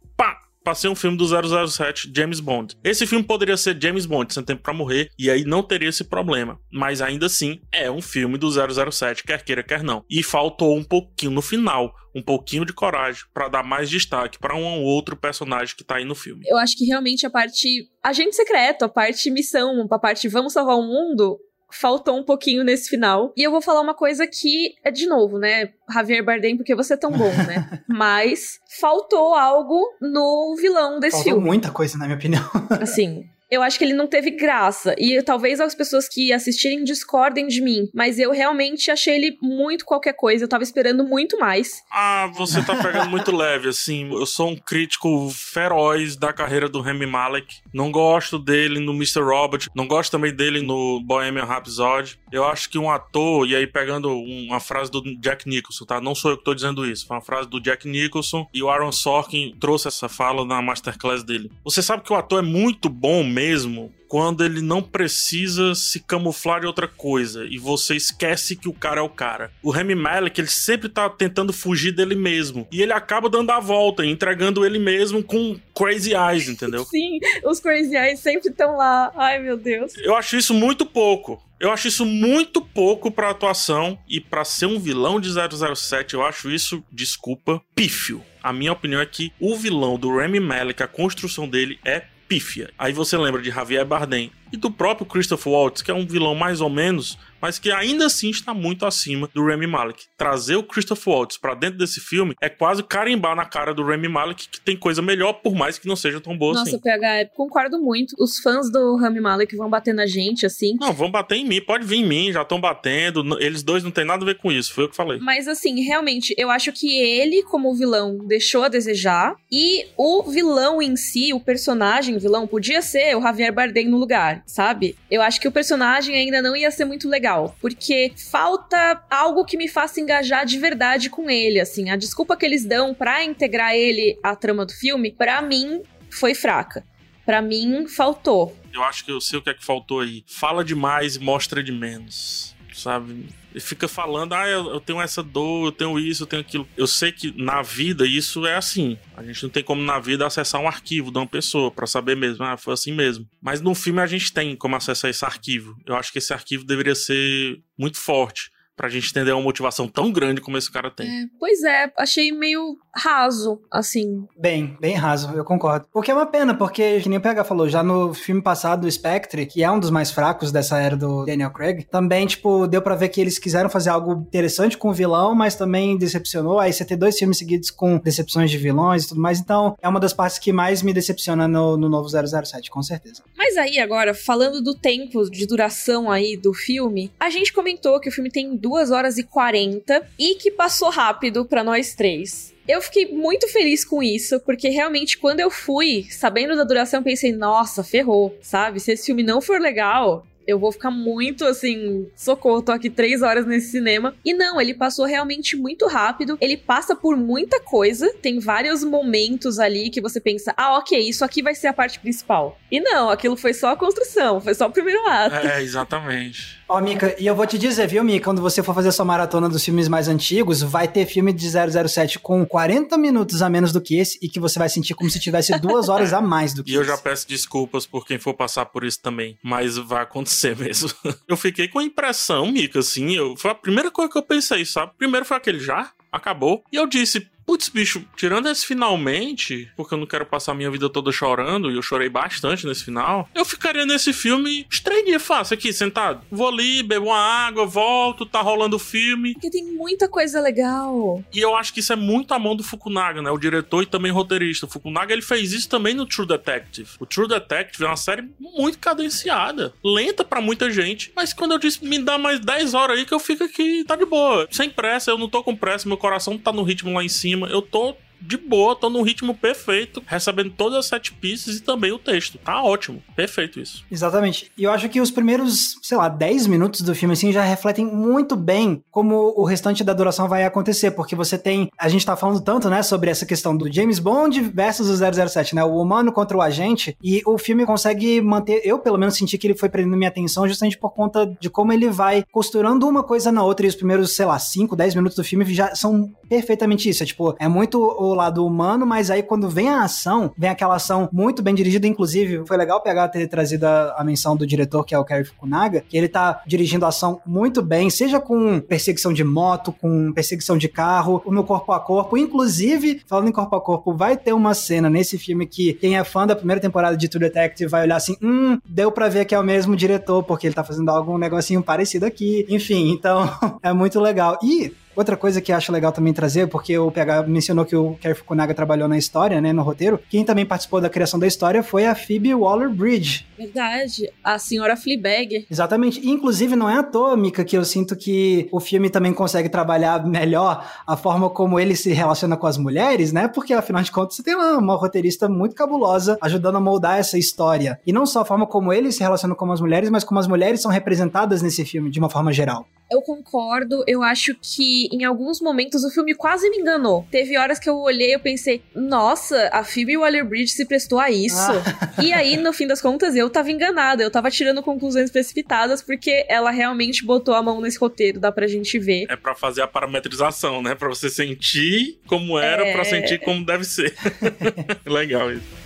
pra ser um filme do 007 James Bond. Esse filme poderia ser James Bond, Sem Tempo para Morrer, e aí não teria esse problema. Mas ainda assim, é um filme do 007, quer queira, quer não. E faltou um pouquinho no final, um pouquinho de coragem para dar mais destaque para um ou outro personagem que tá aí no filme. Eu acho que realmente a parte agente secreto, a parte missão, a parte vamos salvar o mundo, faltou um pouquinho nesse final. E eu vou falar uma coisa que é de novo, né? Javier Bardem, porque você é tão bom, né? *laughs* Mas faltou algo no vilão desse faltou filme. muita coisa, na minha opinião. assim, eu acho que ele não teve graça. E talvez as pessoas que assistirem discordem de mim. Mas eu realmente achei ele muito qualquer coisa. Eu tava esperando muito mais. Ah, você tá pegando muito leve, assim. Eu sou um crítico feroz da carreira do Remy Malek. Não gosto dele no Mr. Robot. Não gosto também dele no Bohemian Rhapsody. Eu acho que um ator, e aí pegando uma frase do Jack Nicholson, tá? Não sou eu que tô dizendo isso. Foi uma frase do Jack Nicholson e o Aaron Sorkin trouxe essa fala na masterclass dele. Você sabe que o ator é muito bom mesmo mesmo quando ele não precisa se camuflar de outra coisa e você esquece que o cara é o cara. O Remy Malek, ele sempre tá tentando fugir dele mesmo e ele acaba dando a volta, entregando ele mesmo com crazy eyes, entendeu? Sim, os crazy eyes sempre estão lá. Ai, meu Deus. Eu acho isso muito pouco. Eu acho isso muito pouco pra atuação e para ser um vilão de 007, eu acho isso, desculpa, pífio. A minha opinião é que o vilão do Remy Malek, a construção dele é pífia. Aí você lembra de Javier Bardem, e do próprio Christopher Waltz, que é um vilão mais ou menos, mas que ainda assim está muito acima do Remy Malek. Trazer o Christopher Waltz para dentro desse filme é quase carimbar na cara do Remy Malek que tem coisa melhor, por mais que não seja tão boa Nossa, assim. PH, concordo muito. Os fãs do Remy Malek vão bater na gente, assim. Não, vão bater em mim, pode vir em mim, já estão batendo. Eles dois não tem nada a ver com isso, foi o que falei. Mas assim, realmente, eu acho que ele, como vilão, deixou a desejar. E o vilão em si, o personagem vilão, podia ser o Javier Bardem no lugar, sabe? Eu acho que o personagem ainda não ia ser muito legal legal, porque falta algo que me faça engajar de verdade com ele, assim. A desculpa que eles dão para integrar ele à trama do filme, para mim foi fraca. Para mim faltou. Eu acho que eu sei o que é que faltou aí. Fala demais e mostra de menos, sabe? E fica falando, ah, eu, tenho essa dor, eu tenho isso, eu tenho aquilo. Eu sei que na vida isso é assim. A gente não tem como na vida acessar um arquivo de uma pessoa para saber mesmo, ah, foi assim mesmo. Mas no filme a gente tem como acessar esse arquivo. Eu acho que esse arquivo deveria ser muito forte pra gente entender uma motivação tão grande como esse cara tem. É, pois é, achei meio raso, assim. Bem, bem raso, eu concordo. O que é uma pena, porque, que nem o PH falou, já no filme passado, o Spectre, que é um dos mais fracos dessa era do Daniel Craig, também, tipo, deu para ver que eles quiseram fazer algo interessante com o vilão, mas também decepcionou. Aí você ter dois filmes seguidos com decepções de vilões e tudo mais, então é uma das partes que mais me decepciona no, no novo 007, com certeza. Mas aí, agora, falando do tempo de duração aí do filme, a gente comentou que o filme tem duas 2 horas e 40 e que passou rápido para nós três. Eu fiquei muito feliz com isso, porque realmente quando eu fui, sabendo da duração, pensei, nossa, ferrou, sabe? Se esse filme não for legal, eu vou ficar muito assim, socorro, tô aqui três horas nesse cinema. E não, ele passou realmente muito rápido. Ele passa por muita coisa. Tem vários momentos ali que você pensa, ah, ok, isso aqui vai ser a parte principal. E não, aquilo foi só a construção, foi só o primeiro ato. É, exatamente. Ó, oh, Mika, e eu vou te dizer, viu, Mika, quando você for fazer sua maratona dos filmes mais antigos, vai ter filme de 007 com 40 minutos a menos do que esse e que você vai sentir como se tivesse duas horas a mais do que E eu já peço desculpas por quem for passar por isso também, mas vai acontecer mesmo. *laughs* eu fiquei com a impressão, Mika, assim, eu, foi a primeira coisa que eu pensei, sabe? Primeiro foi aquele já, acabou. E eu disse, Putz, bicho, tirando esse finalmente, porque eu não quero passar minha vida toda chorando, e eu chorei bastante nesse final, eu ficaria nesse filme uns três dias fácil aqui, sentado. Vou ali, bebo uma água, volto, tá rolando o filme. Porque tem muita coisa legal. E eu acho que isso é muito a mão do Fukunaga, né? O diretor e também roteirista. O Fukunaga, ele fez isso também no True Detective. O True Detective é uma série muito cadenciada, lenta para muita gente, mas quando eu disse, me dá mais 10 horas aí que eu fico aqui, tá de boa. Sem pressa, eu não tô com pressa, meu coração tá no ritmo lá em cima eu tô de boa, tô num ritmo perfeito, recebendo todas as sete pistas e também o texto. Tá ótimo. Perfeito isso. Exatamente. E eu acho que os primeiros, sei lá, 10 minutos do filme, assim, já refletem muito bem como o restante da duração vai acontecer, porque você tem. A gente tá falando tanto, né, sobre essa questão do James Bond versus o 007, né? O humano contra o agente. E o filme consegue manter. Eu, pelo menos, senti que ele foi prendendo minha atenção justamente por conta de como ele vai costurando uma coisa na outra. E os primeiros, sei lá, 5, 10 minutos do filme já são perfeitamente isso. É tipo, é muito o lado humano, mas aí quando vem a ação, vem aquela ação muito bem dirigida, inclusive foi legal pegar ter trazido a, a menção do diretor, que é o Kerry Fukunaga, que ele tá dirigindo a ação muito bem, seja com perseguição de moto, com perseguição de carro, no corpo a corpo, inclusive, falando em corpo a corpo, vai ter uma cena nesse filme que quem é fã da primeira temporada de True Detective vai olhar assim, hum, deu pra ver que é o mesmo diretor, porque ele tá fazendo algum negocinho parecido aqui, enfim, então *laughs* é muito legal. E Outra coisa que acho legal também trazer, porque o PH mencionou que o Kerry Fukunaga trabalhou na história, né, no roteiro. Quem também participou da criação da história foi a Phoebe Waller-Bridge. Verdade, a senhora Fleabag. Exatamente. Inclusive, não é à toa, Mika, que eu sinto que o filme também consegue trabalhar melhor a forma como ele se relaciona com as mulheres, né? Porque, afinal de contas, você tem lá uma roteirista muito cabulosa ajudando a moldar essa história. E não só a forma como ele se relaciona com as mulheres, mas como as mulheres são representadas nesse filme, de uma forma geral. Eu concordo, eu acho que em alguns momentos o filme quase me enganou. Teve horas que eu olhei e eu pensei, nossa, a Phoebe Waller-Bridge se prestou a isso. Ah. *laughs* E aí, no fim das contas, eu tava enganada. Eu tava tirando conclusões precipitadas porque ela realmente botou a mão nesse roteiro, dá pra gente ver. É para fazer a parametrização, né? Pra você sentir como era, é... para sentir como deve ser. *laughs* Legal isso.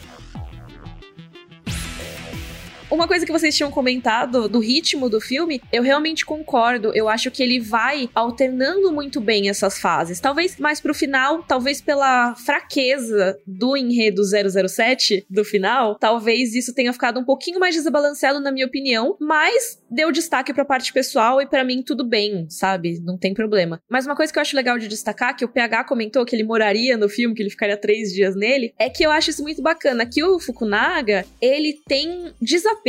Uma coisa que vocês tinham comentado do ritmo do filme, eu realmente concordo. Eu acho que ele vai alternando muito bem essas fases. Talvez mais pro final, talvez pela fraqueza do enredo 007 do final, talvez isso tenha ficado um pouquinho mais desbalanceado na minha opinião, mas deu destaque pra parte pessoal e para mim tudo bem, sabe? Não tem problema. Mas uma coisa que eu acho legal de destacar, que o PH comentou que ele moraria no filme, que ele ficaria três dias nele, é que eu acho isso muito bacana, que o Fukunaga, ele tem desapego.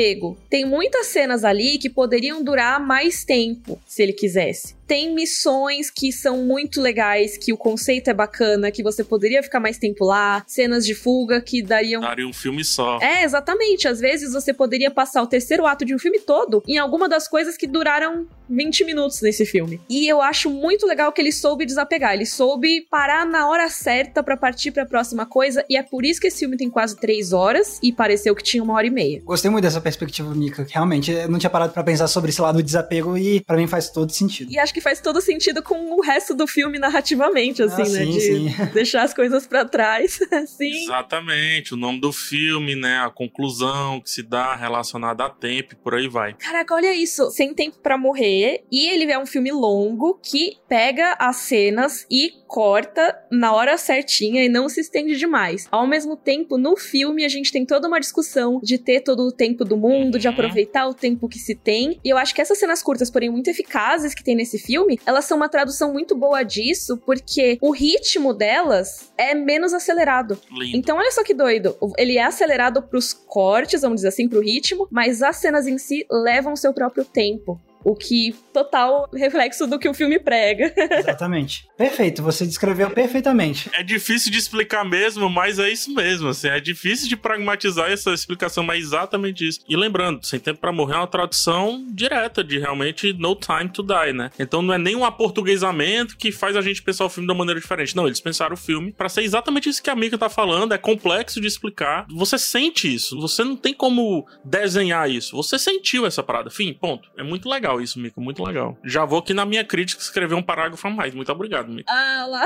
Tem muitas cenas ali que poderiam durar mais tempo, se ele quisesse. Tem missões que são muito legais, que o conceito é bacana, que você poderia ficar mais tempo lá, cenas de fuga que dariam. Daria um filme só. É, exatamente. Às vezes você poderia passar o terceiro ato de um filme todo em alguma das coisas que duraram 20 minutos nesse filme. E eu acho muito legal que ele soube desapegar, ele soube parar na hora certa para partir para a próxima coisa, e é por isso que esse filme tem quase 3 horas e pareceu que tinha uma hora e meia. Gostei muito dessa perspectiva, Mika, que realmente eu não tinha parado para pensar sobre esse lado do desapego e para mim faz todo sentido. E acho que faz todo sentido com o resto do filme narrativamente, assim, ah, né? Sim, de sim. *laughs* deixar as coisas para trás. *laughs* sim. Exatamente, o nome do filme, né? A conclusão que se dá relacionada a tempo e por aí vai. Caraca, olha isso. Sem tempo para morrer. E ele é um filme longo que pega as cenas e corta na hora certinha e não se estende demais. Ao mesmo tempo, no filme, a gente tem toda uma discussão de ter todo o tempo do mundo, de uhum. aproveitar o tempo que se tem. E eu acho que essas cenas curtas, porém muito eficazes que tem nesse filme, elas são uma tradução muito boa disso, porque o ritmo delas é menos acelerado. Lindo. Então, olha só que doido. Ele é acelerado pros cortes, vamos dizer assim, pro ritmo, mas as cenas em si levam seu próprio tempo. O que total reflexo do que o filme prega. *laughs* Exatamente. Perfeito, você descreveu perfeitamente. É difícil de explicar mesmo, mas é isso mesmo. Assim, é difícil de pragmatizar essa explicação, mas é exatamente isso. E lembrando, Sem Tempo para Morrer é uma tradução direta de realmente No Time to Die, né? Então não é nem um aportuguesamento que faz a gente pensar o filme de uma maneira diferente. Não, eles pensaram o filme para ser exatamente isso que a Mika tá falando. É complexo de explicar. Você sente isso. Você não tem como desenhar isso. Você sentiu essa parada. Fim, ponto. É muito legal legal isso, Mico. Muito legal. Já vou aqui na minha crítica escrever um parágrafo a mais. Muito obrigado, Mico. Ah, lá.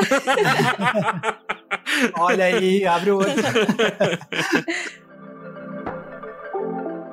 *laughs* Olha aí, abre o olho. *laughs*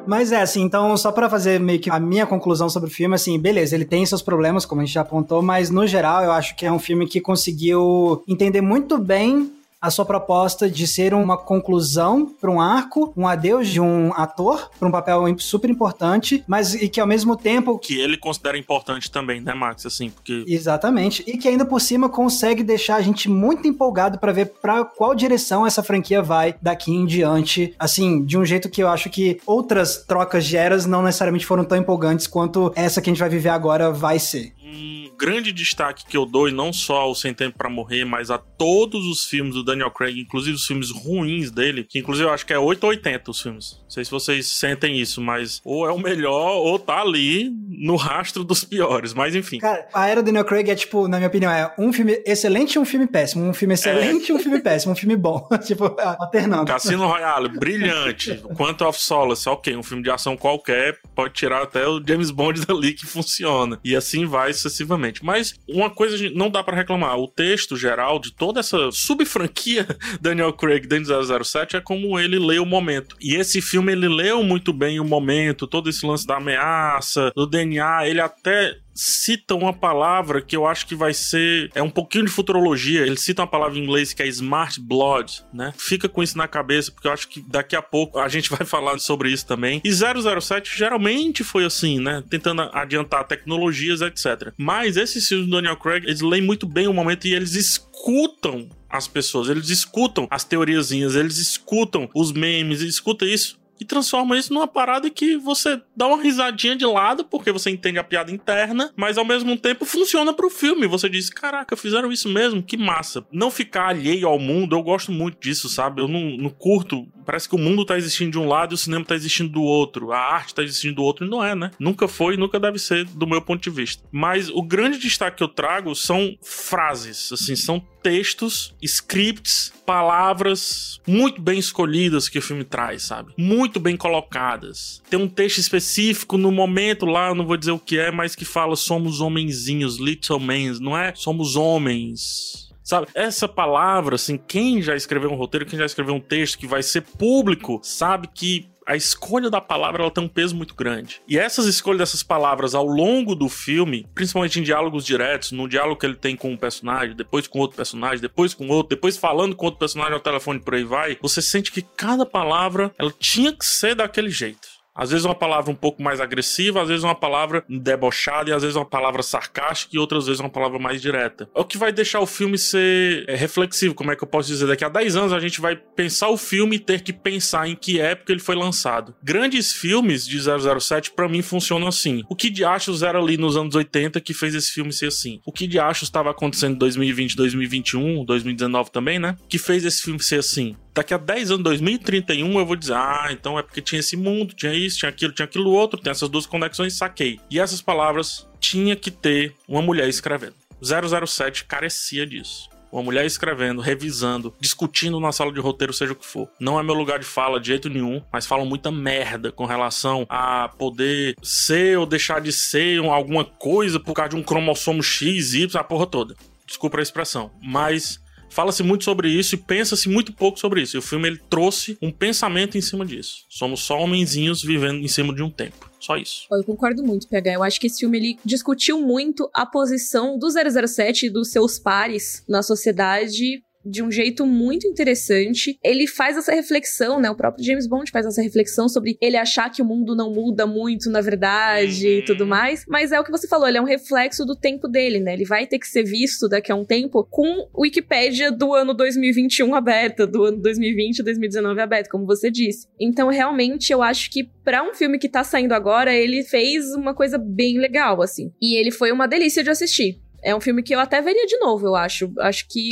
Mas é assim, então, só para fazer meio que a minha conclusão sobre o filme, assim, beleza, ele tem seus problemas, como a gente já apontou, mas no geral eu acho que é um filme que conseguiu entender muito bem a sua proposta de ser uma conclusão para um arco, um adeus de um ator para um papel super importante, mas e que ao mesmo tempo que ele considera importante também, né, Max, assim, porque Exatamente. E que ainda por cima consegue deixar a gente muito empolgado para ver para qual direção essa franquia vai daqui em diante, assim, de um jeito que eu acho que outras trocas de eras não necessariamente foram tão empolgantes quanto essa que a gente vai viver agora vai ser. Um grande destaque que eu dou, e não só ao Sem Tempo para Morrer, mas a todos os filmes do Daniel Craig, inclusive os filmes ruins dele, que inclusive eu acho que é 8 ou 80 os filmes. Não sei se vocês sentem isso, mas ou é o melhor ou tá ali no rastro dos piores, mas enfim. Cara, a era do Daniel Craig é tipo, na minha opinião, é um filme excelente e um filme péssimo, um filme excelente e é. um filme péssimo, um filme bom, *laughs* tipo, alternando. Cassino Royale, brilhante. Quanto of Solace, ok, um filme de ação qualquer, pode tirar até o James Bond *laughs* dali que funciona. E assim vai sucessivamente. Mas uma coisa não dá para reclamar, o texto geral de toda essa subfranquia *laughs* Daniel Craig dentro do 007 é como ele lê o momento. E esse filme ele leu muito bem o momento, todo esse lance da ameaça, do DNA, ele até cita uma palavra que eu acho que vai ser. É um pouquinho de futurologia. Ele cita uma palavra em inglês que é smart blood, né? Fica com isso na cabeça, porque eu acho que daqui a pouco a gente *laughs* vai falar sobre isso também. E 007 geralmente foi assim, né? Tentando adiantar tecnologias, etc. Mas esses filmes do Daniel Craig, eles leem muito bem o momento e eles escutam as pessoas, eles escutam as teoriazinhas, eles escutam os memes, eles escutam isso e transforma isso numa parada que você dá uma risadinha de lado, porque você entende a piada interna, mas ao mesmo tempo funciona pro filme. Você diz: caraca, fizeram isso mesmo, que massa. Não ficar alheio ao mundo, eu gosto muito disso, sabe? Eu não, não curto. Parece que o mundo tá existindo de um lado e o cinema tá existindo do outro, a arte tá existindo do outro, e não é, né? Nunca foi e nunca deve ser, do meu ponto de vista. Mas o grande destaque que eu trago são frases, assim, são textos, scripts, palavras muito bem escolhidas que o filme traz, sabe? Muito bem colocadas. Tem um texto específico no momento lá, não vou dizer o que é, mas que fala somos homenzinhos, little men, não é? Somos homens. Sabe? Essa palavra, assim, quem já escreveu um roteiro, quem já escreveu um texto que vai ser público, sabe que a escolha da palavra ela tem um peso muito grande. E essas escolhas dessas palavras ao longo do filme, principalmente em diálogos diretos, no diálogo que ele tem com um personagem, depois com outro personagem, depois com outro, depois falando com outro personagem ao telefone por aí vai, você sente que cada palavra ela tinha que ser daquele jeito. Às vezes uma palavra um pouco mais agressiva, às vezes uma palavra debochada, e às vezes uma palavra sarcástica, e outras vezes uma palavra mais direta. É o que vai deixar o filme ser é, reflexivo, como é que eu posso dizer? Daqui a 10 anos a gente vai pensar o filme e ter que pensar em que época ele foi lançado. Grandes filmes de 007, para mim, funcionam assim. O que de achos era ali nos anos 80 que fez esse filme ser assim? O que de achos estava acontecendo em 2020, 2021, 2019 também, né? Que fez esse filme ser assim? Daqui a 10 anos, 2031, eu vou dizer, ah, então é porque tinha esse mundo, tinha isso, tinha aquilo, tinha aquilo outro, tem essas duas conexões, saquei. E essas palavras tinha que ter uma mulher escrevendo. 007 carecia disso. Uma mulher escrevendo, revisando, discutindo na sala de roteiro, seja o que for. Não é meu lugar de fala de jeito nenhum, mas falam muita merda com relação a poder ser ou deixar de ser alguma coisa por causa de um cromossomo X, Y, a porra toda. Desculpa a expressão. Mas Fala-se muito sobre isso e pensa-se muito pouco sobre isso. E o filme ele trouxe um pensamento em cima disso. Somos só homenzinhos vivendo em cima de um tempo. Só isso. Eu concordo muito, PH. Eu acho que esse filme ele discutiu muito a posição do 007 e dos seus pares na sociedade de um jeito muito interessante. Ele faz essa reflexão, né? O próprio James Bond faz essa reflexão sobre ele achar que o mundo não muda muito, na verdade, e tudo uhum. mais. Mas é o que você falou, ele é um reflexo do tempo dele, né? Ele vai ter que ser visto daqui a um tempo com Wikipédia do ano 2021 aberta, do ano 2020 e 2019 aberta, como você disse. Então, realmente, eu acho que para um filme que tá saindo agora, ele fez uma coisa bem legal, assim. E ele foi uma delícia de assistir. É um filme que eu até veria de novo, eu acho. Acho que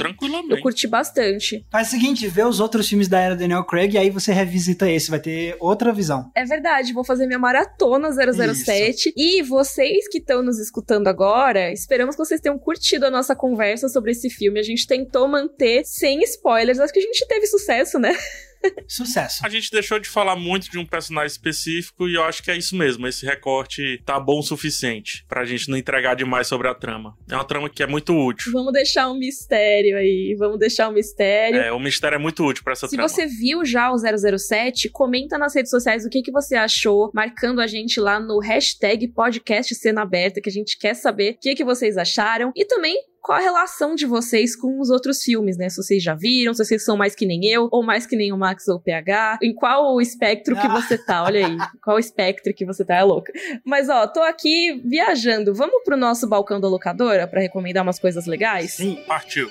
eu curti bastante. Faz o seguinte, vê os outros filmes da era Daniel Craig e aí você revisita esse, vai ter outra visão. É verdade, vou fazer minha maratona 007. Isso. E vocês que estão nos escutando agora, esperamos que vocês tenham curtido a nossa conversa sobre esse filme. A gente tentou manter sem spoilers, acho que a gente teve sucesso, né? *laughs* Sucesso. A gente deixou de falar muito de um personagem específico e eu acho que é isso mesmo. Esse recorte tá bom o suficiente pra gente não entregar demais sobre a trama. É uma trama que é muito útil. Vamos deixar um mistério aí. Vamos deixar um mistério. É, o mistério é muito útil pra essa Se trama. Se você viu já o 007, comenta nas redes sociais o que, que você achou, marcando a gente lá no hashtag podcast cena aberta, que a gente quer saber o que, que vocês acharam. E também qual a relação de vocês com os outros filmes, né? Se vocês já viram, se vocês são mais que nem eu, ou mais que nem o Max ou o PH, em qual espectro que você tá, olha aí. *laughs* Qual espectro que você tá, é louca. Mas ó, tô aqui viajando. Vamos pro nosso balcão da locadora para recomendar umas coisas legais? Sim, partiu.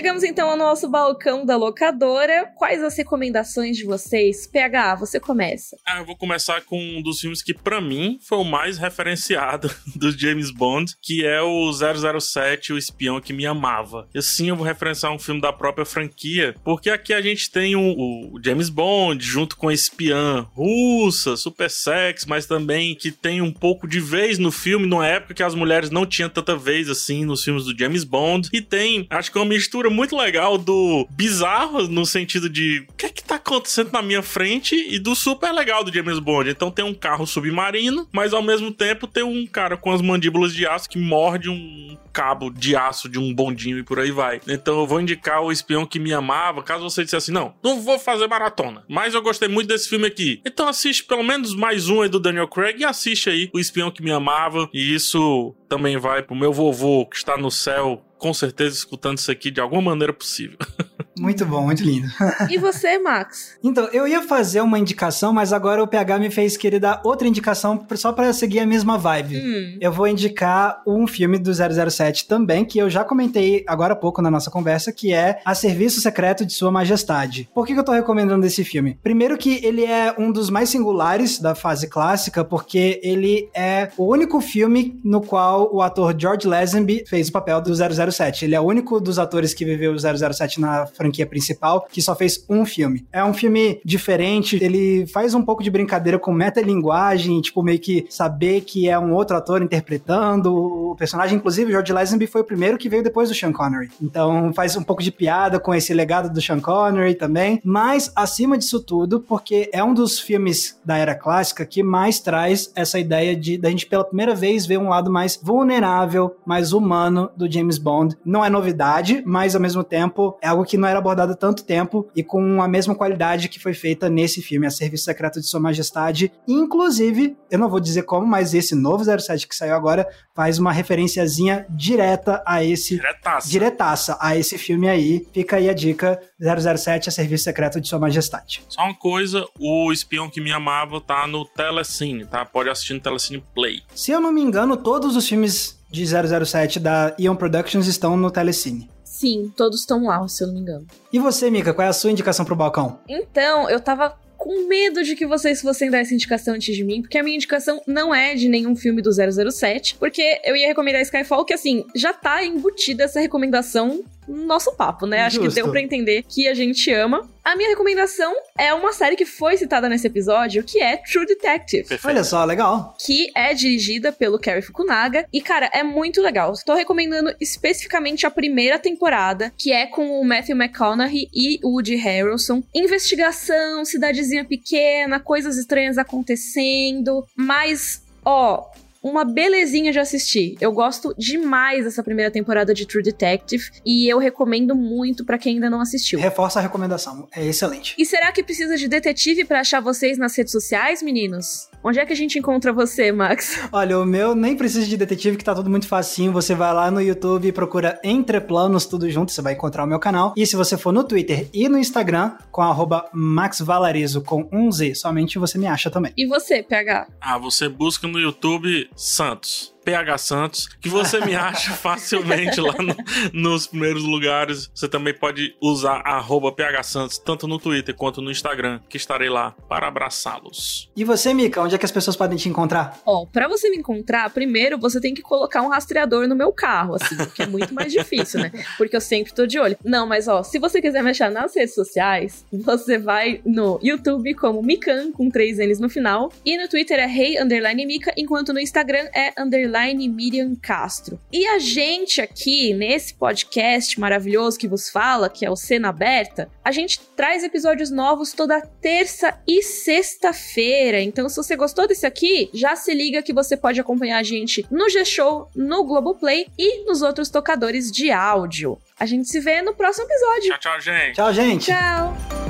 Chegamos então ao nosso balcão da locadora. Quais as recomendações de vocês? PH, você começa. Ah, eu vou começar com um dos filmes que para mim foi o mais referenciado *laughs* do James Bond, que é o 007, o espião que me amava. E sim, eu vou referenciar um filme da própria franquia, porque aqui a gente tem um, o James Bond junto com a espiã russa, super sexy, mas também que tem um pouco de vez no filme, numa época que as mulheres não tinham tanta vez assim nos filmes do James Bond. E tem, acho que é uma mistura mistura muito legal do bizarro, no sentido de o que é que tá acontecendo na minha frente, e do super legal do James Bond. Então tem um carro submarino, mas ao mesmo tempo tem um cara com as mandíbulas de aço que morde um cabo de aço de um bondinho e por aí vai. Então eu vou indicar o espião que me amava, caso você dissesse assim, não, não vou fazer maratona, mas eu gostei muito desse filme aqui. Então assiste pelo menos mais um aí do Daniel Craig e assiste aí o espião que me amava, e isso também vai pro meu vovô que está no céu com certeza escutando isso aqui de alguma maneira possível. *laughs* Muito bom, muito lindo. e você, Max? *laughs* Então, eu ia fazer uma indicação, mas agora o PH me fez querer dar outra indicação só para seguir a mesma vibe. Hum. Eu vou indicar um filme do 007 também, que eu já comentei agora há pouco na nossa conversa, que é A Serviço Secreto de Sua Majestade. Por que, que eu tô recomendando esse filme? Primeiro que ele é um dos mais singulares da fase clássica, porque ele é o único filme no qual o ator George Lazenby fez o papel do 007. Ele é o único dos atores que viveu o 007 na franquia principal, que só fez um filme. É um filme diferente, ele faz um pouco de brincadeira com metalinguagem, tipo, meio que saber que é um outro ator interpretando o personagem. Inclusive, George Lazenby foi o primeiro que veio depois do Sean Connery. Então, faz um pouco de piada com esse legado do Sean Connery também. Mas, acima disso tudo, porque é um dos filmes da era clássica que mais traz essa ideia de da gente pela primeira vez ver um lado mais vulnerável, mais humano do James Bond. Não é novidade, mas ao mesmo tempo é algo que não era abordado há tanto tempo e com a mesma qualidade que foi feita nesse filme, A Serviço Secreto de Sua Majestade. Inclusive, eu não vou dizer como, mas esse novo 07 que saiu agora faz uma referenciazinha direta a esse. Diretaça. Diretaça a esse filme aí. Fica aí a dica: 007 A Serviço Secreto de Sua Majestade. Só uma coisa: o espião que me amava tá no Telecine, tá? Pode assistir no Telecine Play. Se eu não me engano, todos os filmes de 007 da Ion Productions estão no Telecine. Sim, todos estão lá, se eu não me engano. E você, Mika, qual é a sua indicação pro balcão? Então, eu tava com medo de que vocês fossem dar essa indicação antes de mim, porque a minha indicação não é de nenhum filme do 007, porque eu ia recomendar Skyfall, que assim, já tá embutida essa recomendação nosso papo, né? Acho que Justo. deu pra entender que a gente ama. A minha recomendação é uma série que foi citada nesse episódio, que é True Detective. Perfeito. Olha só, legal. que é dirigida pelo Cary Fukunaga. E, cara, é muito legal. Estou recomendando especificamente a primeira temporada, que é com o Matthew McConaughey e o Woody Harrelson. Investigação, cidadezinha pequena, coisas estranhas acontecendo. Mas, ó, uma belezinha de assistir. Eu gosto demais dessa primeira temporada de True Detective e eu recomendo muito pra quem ainda não assistiu. Reforça a recomendação. É excelente. E será que precisa de detetive pra achar vocês nas redes sociais, meninos? Onde é que a gente encontra você, Max? Olha, o meu nem precisa de detetive, que tá tudo muito facinho. Você vai lá no YouTube e procura Entre Planos, tudo junto, você vai encontrar o meu canal. E se você for no Twitter e no Instagram, com arroba maxvalarizo com um Z, somente você me acha também. E você, PH? Ah, você busca no YouTube Santos. PH Santos, que você me acha *laughs* facilmente lá no- nos primeiros lugares. Você também pode usar arroba PH Santos, tanto no Twitter quanto no Instagram, que estarei lá para abraçá-los. E você, Mika, onde é que as pessoas podem te encontrar? Ó, pra você me encontrar, primeiro você tem que colocar um rastreador no meu carro, assim, que é muito mais difícil, né? Porque eu sempre tô de olho. Não, mas ó, se você quiser me achar nas redes sociais, você vai no YouTube como Mikan, com três N's no final, e no Twitter é Rei Underline Mika, enquanto no Instagram é Underline Miriam Castro. E a gente aqui, nesse podcast maravilhoso que vos fala, que é o Cena Aberta, a gente traz episódios novos toda terça e sexta-feira. Então, se você gostou desse aqui, já se liga que você pode acompanhar a gente no G-Show, no Globoplay e nos outros tocadores de áudio. A gente se vê no próximo episódio. Tchau, tchau, gente. Tchau, gente! Tchau!